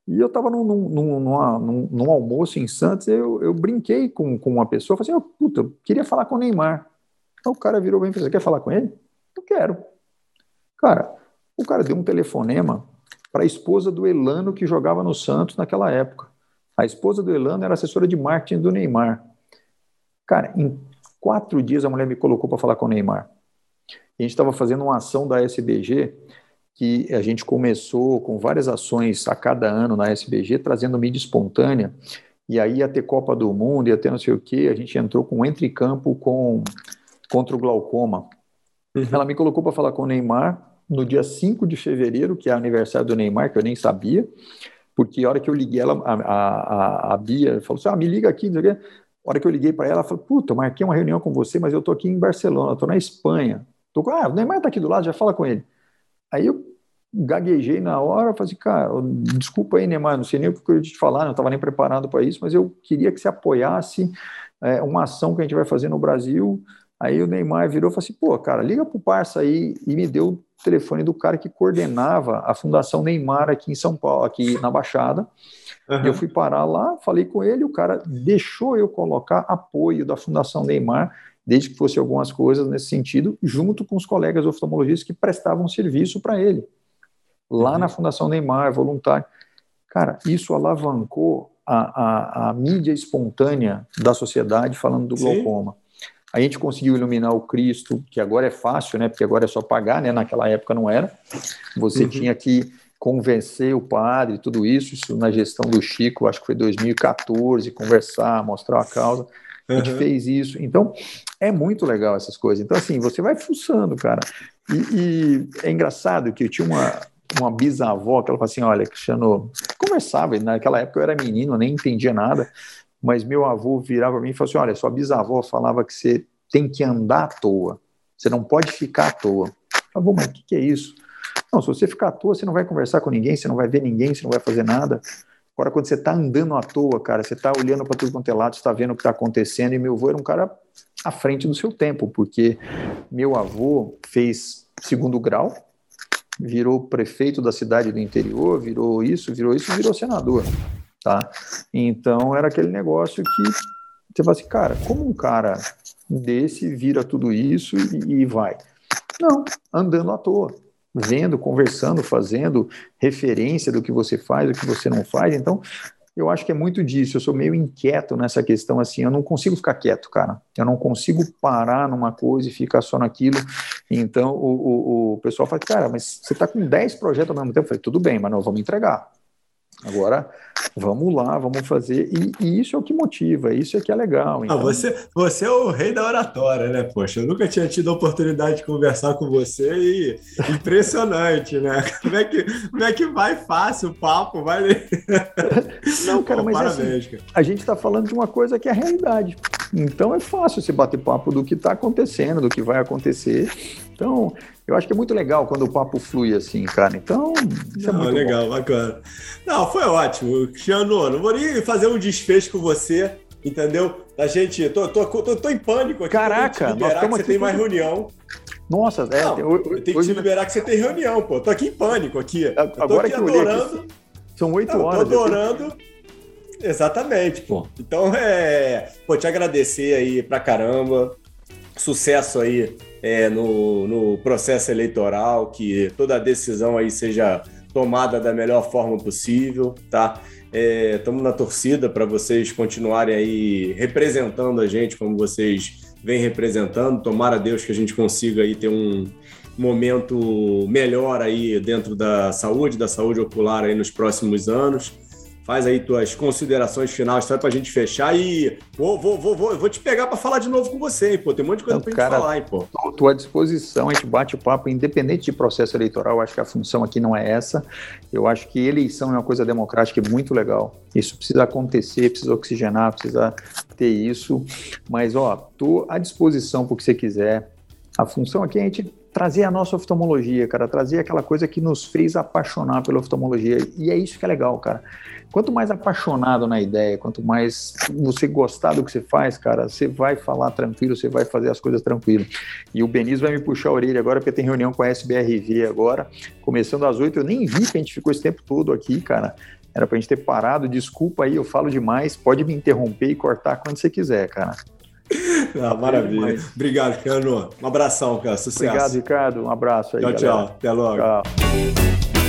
E eu estava num, num, num, num, almoço em Santos, eu, eu brinquei com, com uma pessoa, falei assim, oh, puta, eu queria falar com o Neymar. Então o cara virou bem e falou, você quer falar com ele? Quero. Cara, o cara deu um telefonema para a esposa do Elano que jogava no Santos naquela época. A esposa do Elano era assessora de marketing do Neymar. Cara, em quatro dias a mulher me colocou para falar com o Neymar. A gente estava fazendo uma ação da SBG que a gente começou com várias ações a cada ano na SBG, trazendo mídia espontânea. E aí ia ter Copa do Mundo, ia ter não sei o quê. A gente entrou com entre campo com contra o glaucoma. Uhum. Ela me colocou para falar com o Neymar no dia 5 de fevereiro, que é aniversário do Neymar, que eu nem sabia, porque a hora que eu liguei ela, a, a, a Bia falou assim: ah, me liga aqui, não sei o quê. A hora que eu liguei para ela, ela falou: Puta, eu marquei uma reunião com você, mas eu tô aqui em Barcelona, tô na Espanha. Tô, ah, o Neymar tá aqui do lado, já fala com ele. Aí eu gaguejei na hora, falei assim, cara, desculpa aí, Neymar, não sei nem o que eu ia te falar, não estava nem preparado para isso, mas eu queria que você apoiasse é, uma ação que a gente vai fazer no Brasil. Aí o Neymar virou e falou assim, pô, cara, liga pro parça aí e me deu o telefone do cara que coordenava a Fundação Neymar aqui em São Paulo, aqui na Baixada. Uhum. Eu fui parar lá, falei com ele, o cara deixou eu colocar apoio da Fundação Neymar desde que fosse algumas coisas nesse sentido, junto com os colegas oftalmologistas que prestavam serviço para ele. Lá uhum. na Fundação Neymar, voluntário. Cara, isso alavancou a, a, a mídia espontânea da sociedade falando do Sim. A gente conseguiu iluminar o Cristo, que agora é fácil, né? Porque agora é só pagar, né? Naquela época não era. Você uhum. tinha que convencer o padre, tudo isso, isso na gestão do Chico, acho que foi 2014, conversar, mostrar a causa. A gente uhum. fez isso. Então, é muito legal essas coisas. Então, assim, você vai fuçando, cara. E, e é engraçado que eu tinha uma, uma bisavó que ela falou assim: olha, Cristiano, conversava, naquela época eu era menino, eu nem entendia nada, mas meu avô virava para mim e falou assim: olha, sua bisavó falava que você tem que andar à toa, você não pode ficar à toa. Eu falei, mas o que, que é isso? Não, se você ficar à toa, você não vai conversar com ninguém, você não vai ver ninguém, você não vai fazer nada. Agora, quando você está andando à toa, cara, você está olhando para tudo quanto é lado, está vendo o que está acontecendo, e meu avô era um cara à frente do seu tempo, porque meu avô fez segundo grau, virou prefeito da cidade do interior, virou isso, virou isso, virou senador, tá? Então, era aquele negócio que você fala assim, cara, como um cara desse vira tudo isso e, e vai? Não, andando à toa vendo, conversando, fazendo referência do que você faz, do que você não faz. Então, eu acho que é muito disso. Eu sou meio inquieto nessa questão, assim, eu não consigo ficar quieto, cara. Eu não consigo parar numa coisa e ficar só naquilo. Então, o, o, o pessoal fala, cara, mas você está com 10 projetos ao mesmo tempo. Eu falei, tudo bem, mas nós vamos entregar. Agora, vamos lá, vamos fazer. E, e, isso é o que motiva, isso é que é legal. Ah, então... Ah, você, você é o rei da oratória, né? Poxa, eu nunca tinha tido a oportunidade de conversar com você e impressionante, né? Como é que, como é que vai fácil o papo? Vai... Não, cara, Pô, mas parabéns, assim, cara. a gente está falando de uma coisa que é a realidade. Então é fácil você bater papo do que está acontecendo, do que vai acontecer. Então, eu acho que é muito legal quando o papo flui assim, cara. Então, isso é não, é muito legal, bom. bacana. Não, foi ótimo. Cristiano, não vou nem fazer um desfecho com você, entendeu? A gente, tô, tô, tô, tô em pânico aqui. Caraca, nós liberar que você tem mais reunião. Nossa, é. Não, eu, eu, tenho que te liberar que você tem reunião, pô. Tô aqui em pânico aqui. Agora que eu adorando. Aqui, são oito horas. Tô adorando. Exatamente, pô. Então, é. Pô, te agradecer aí pra caramba. Sucesso aí é, no, no processo eleitoral, que toda a decisão aí seja tomada da melhor forma possível, tá? Estamos é, na torcida para vocês continuarem aí representando a gente como vocês vem representando. Tomara Deus que a gente consiga aí ter um momento melhor aí dentro da saúde, da saúde ocular aí nos próximos anos faz aí tuas considerações finais só para a gente fechar e vou, vou, vou, vou, vou te pegar para falar de novo com você, hein, pô. Tem um monte de coisa para gente falar, hein, pô. Estou à disposição, a gente bate o papo, independente de processo eleitoral. acho que a função aqui não é essa. Eu acho que eleição é uma coisa democrática e muito legal. Isso precisa acontecer, precisa oxigenar, precisa ter isso. Mas, ó, estou à disposição para o que você quiser. A função aqui é a gente trazer a nossa oftalmologia, cara, trazer aquela coisa que nos fez apaixonar pela oftalmologia. E é isso que é legal, cara. Quanto mais apaixonado na ideia, quanto mais você gostar do que você faz, cara, você vai falar tranquilo, você vai fazer as coisas tranquilo. E o Benício vai me puxar a orelha agora, porque tem reunião com a SBRV agora, começando às oito. Eu nem vi que a gente ficou esse tempo todo aqui, cara. Era pra gente ter parado. Desculpa aí, eu falo demais. Pode me interromper e cortar quando você quiser, cara. Ah, maravilha. Obrigado, Cano. Um abração, cara. Sucesso. Obrigado, Ricardo. Um abraço aí. Tchau, galera. tchau. Até logo. Tchau.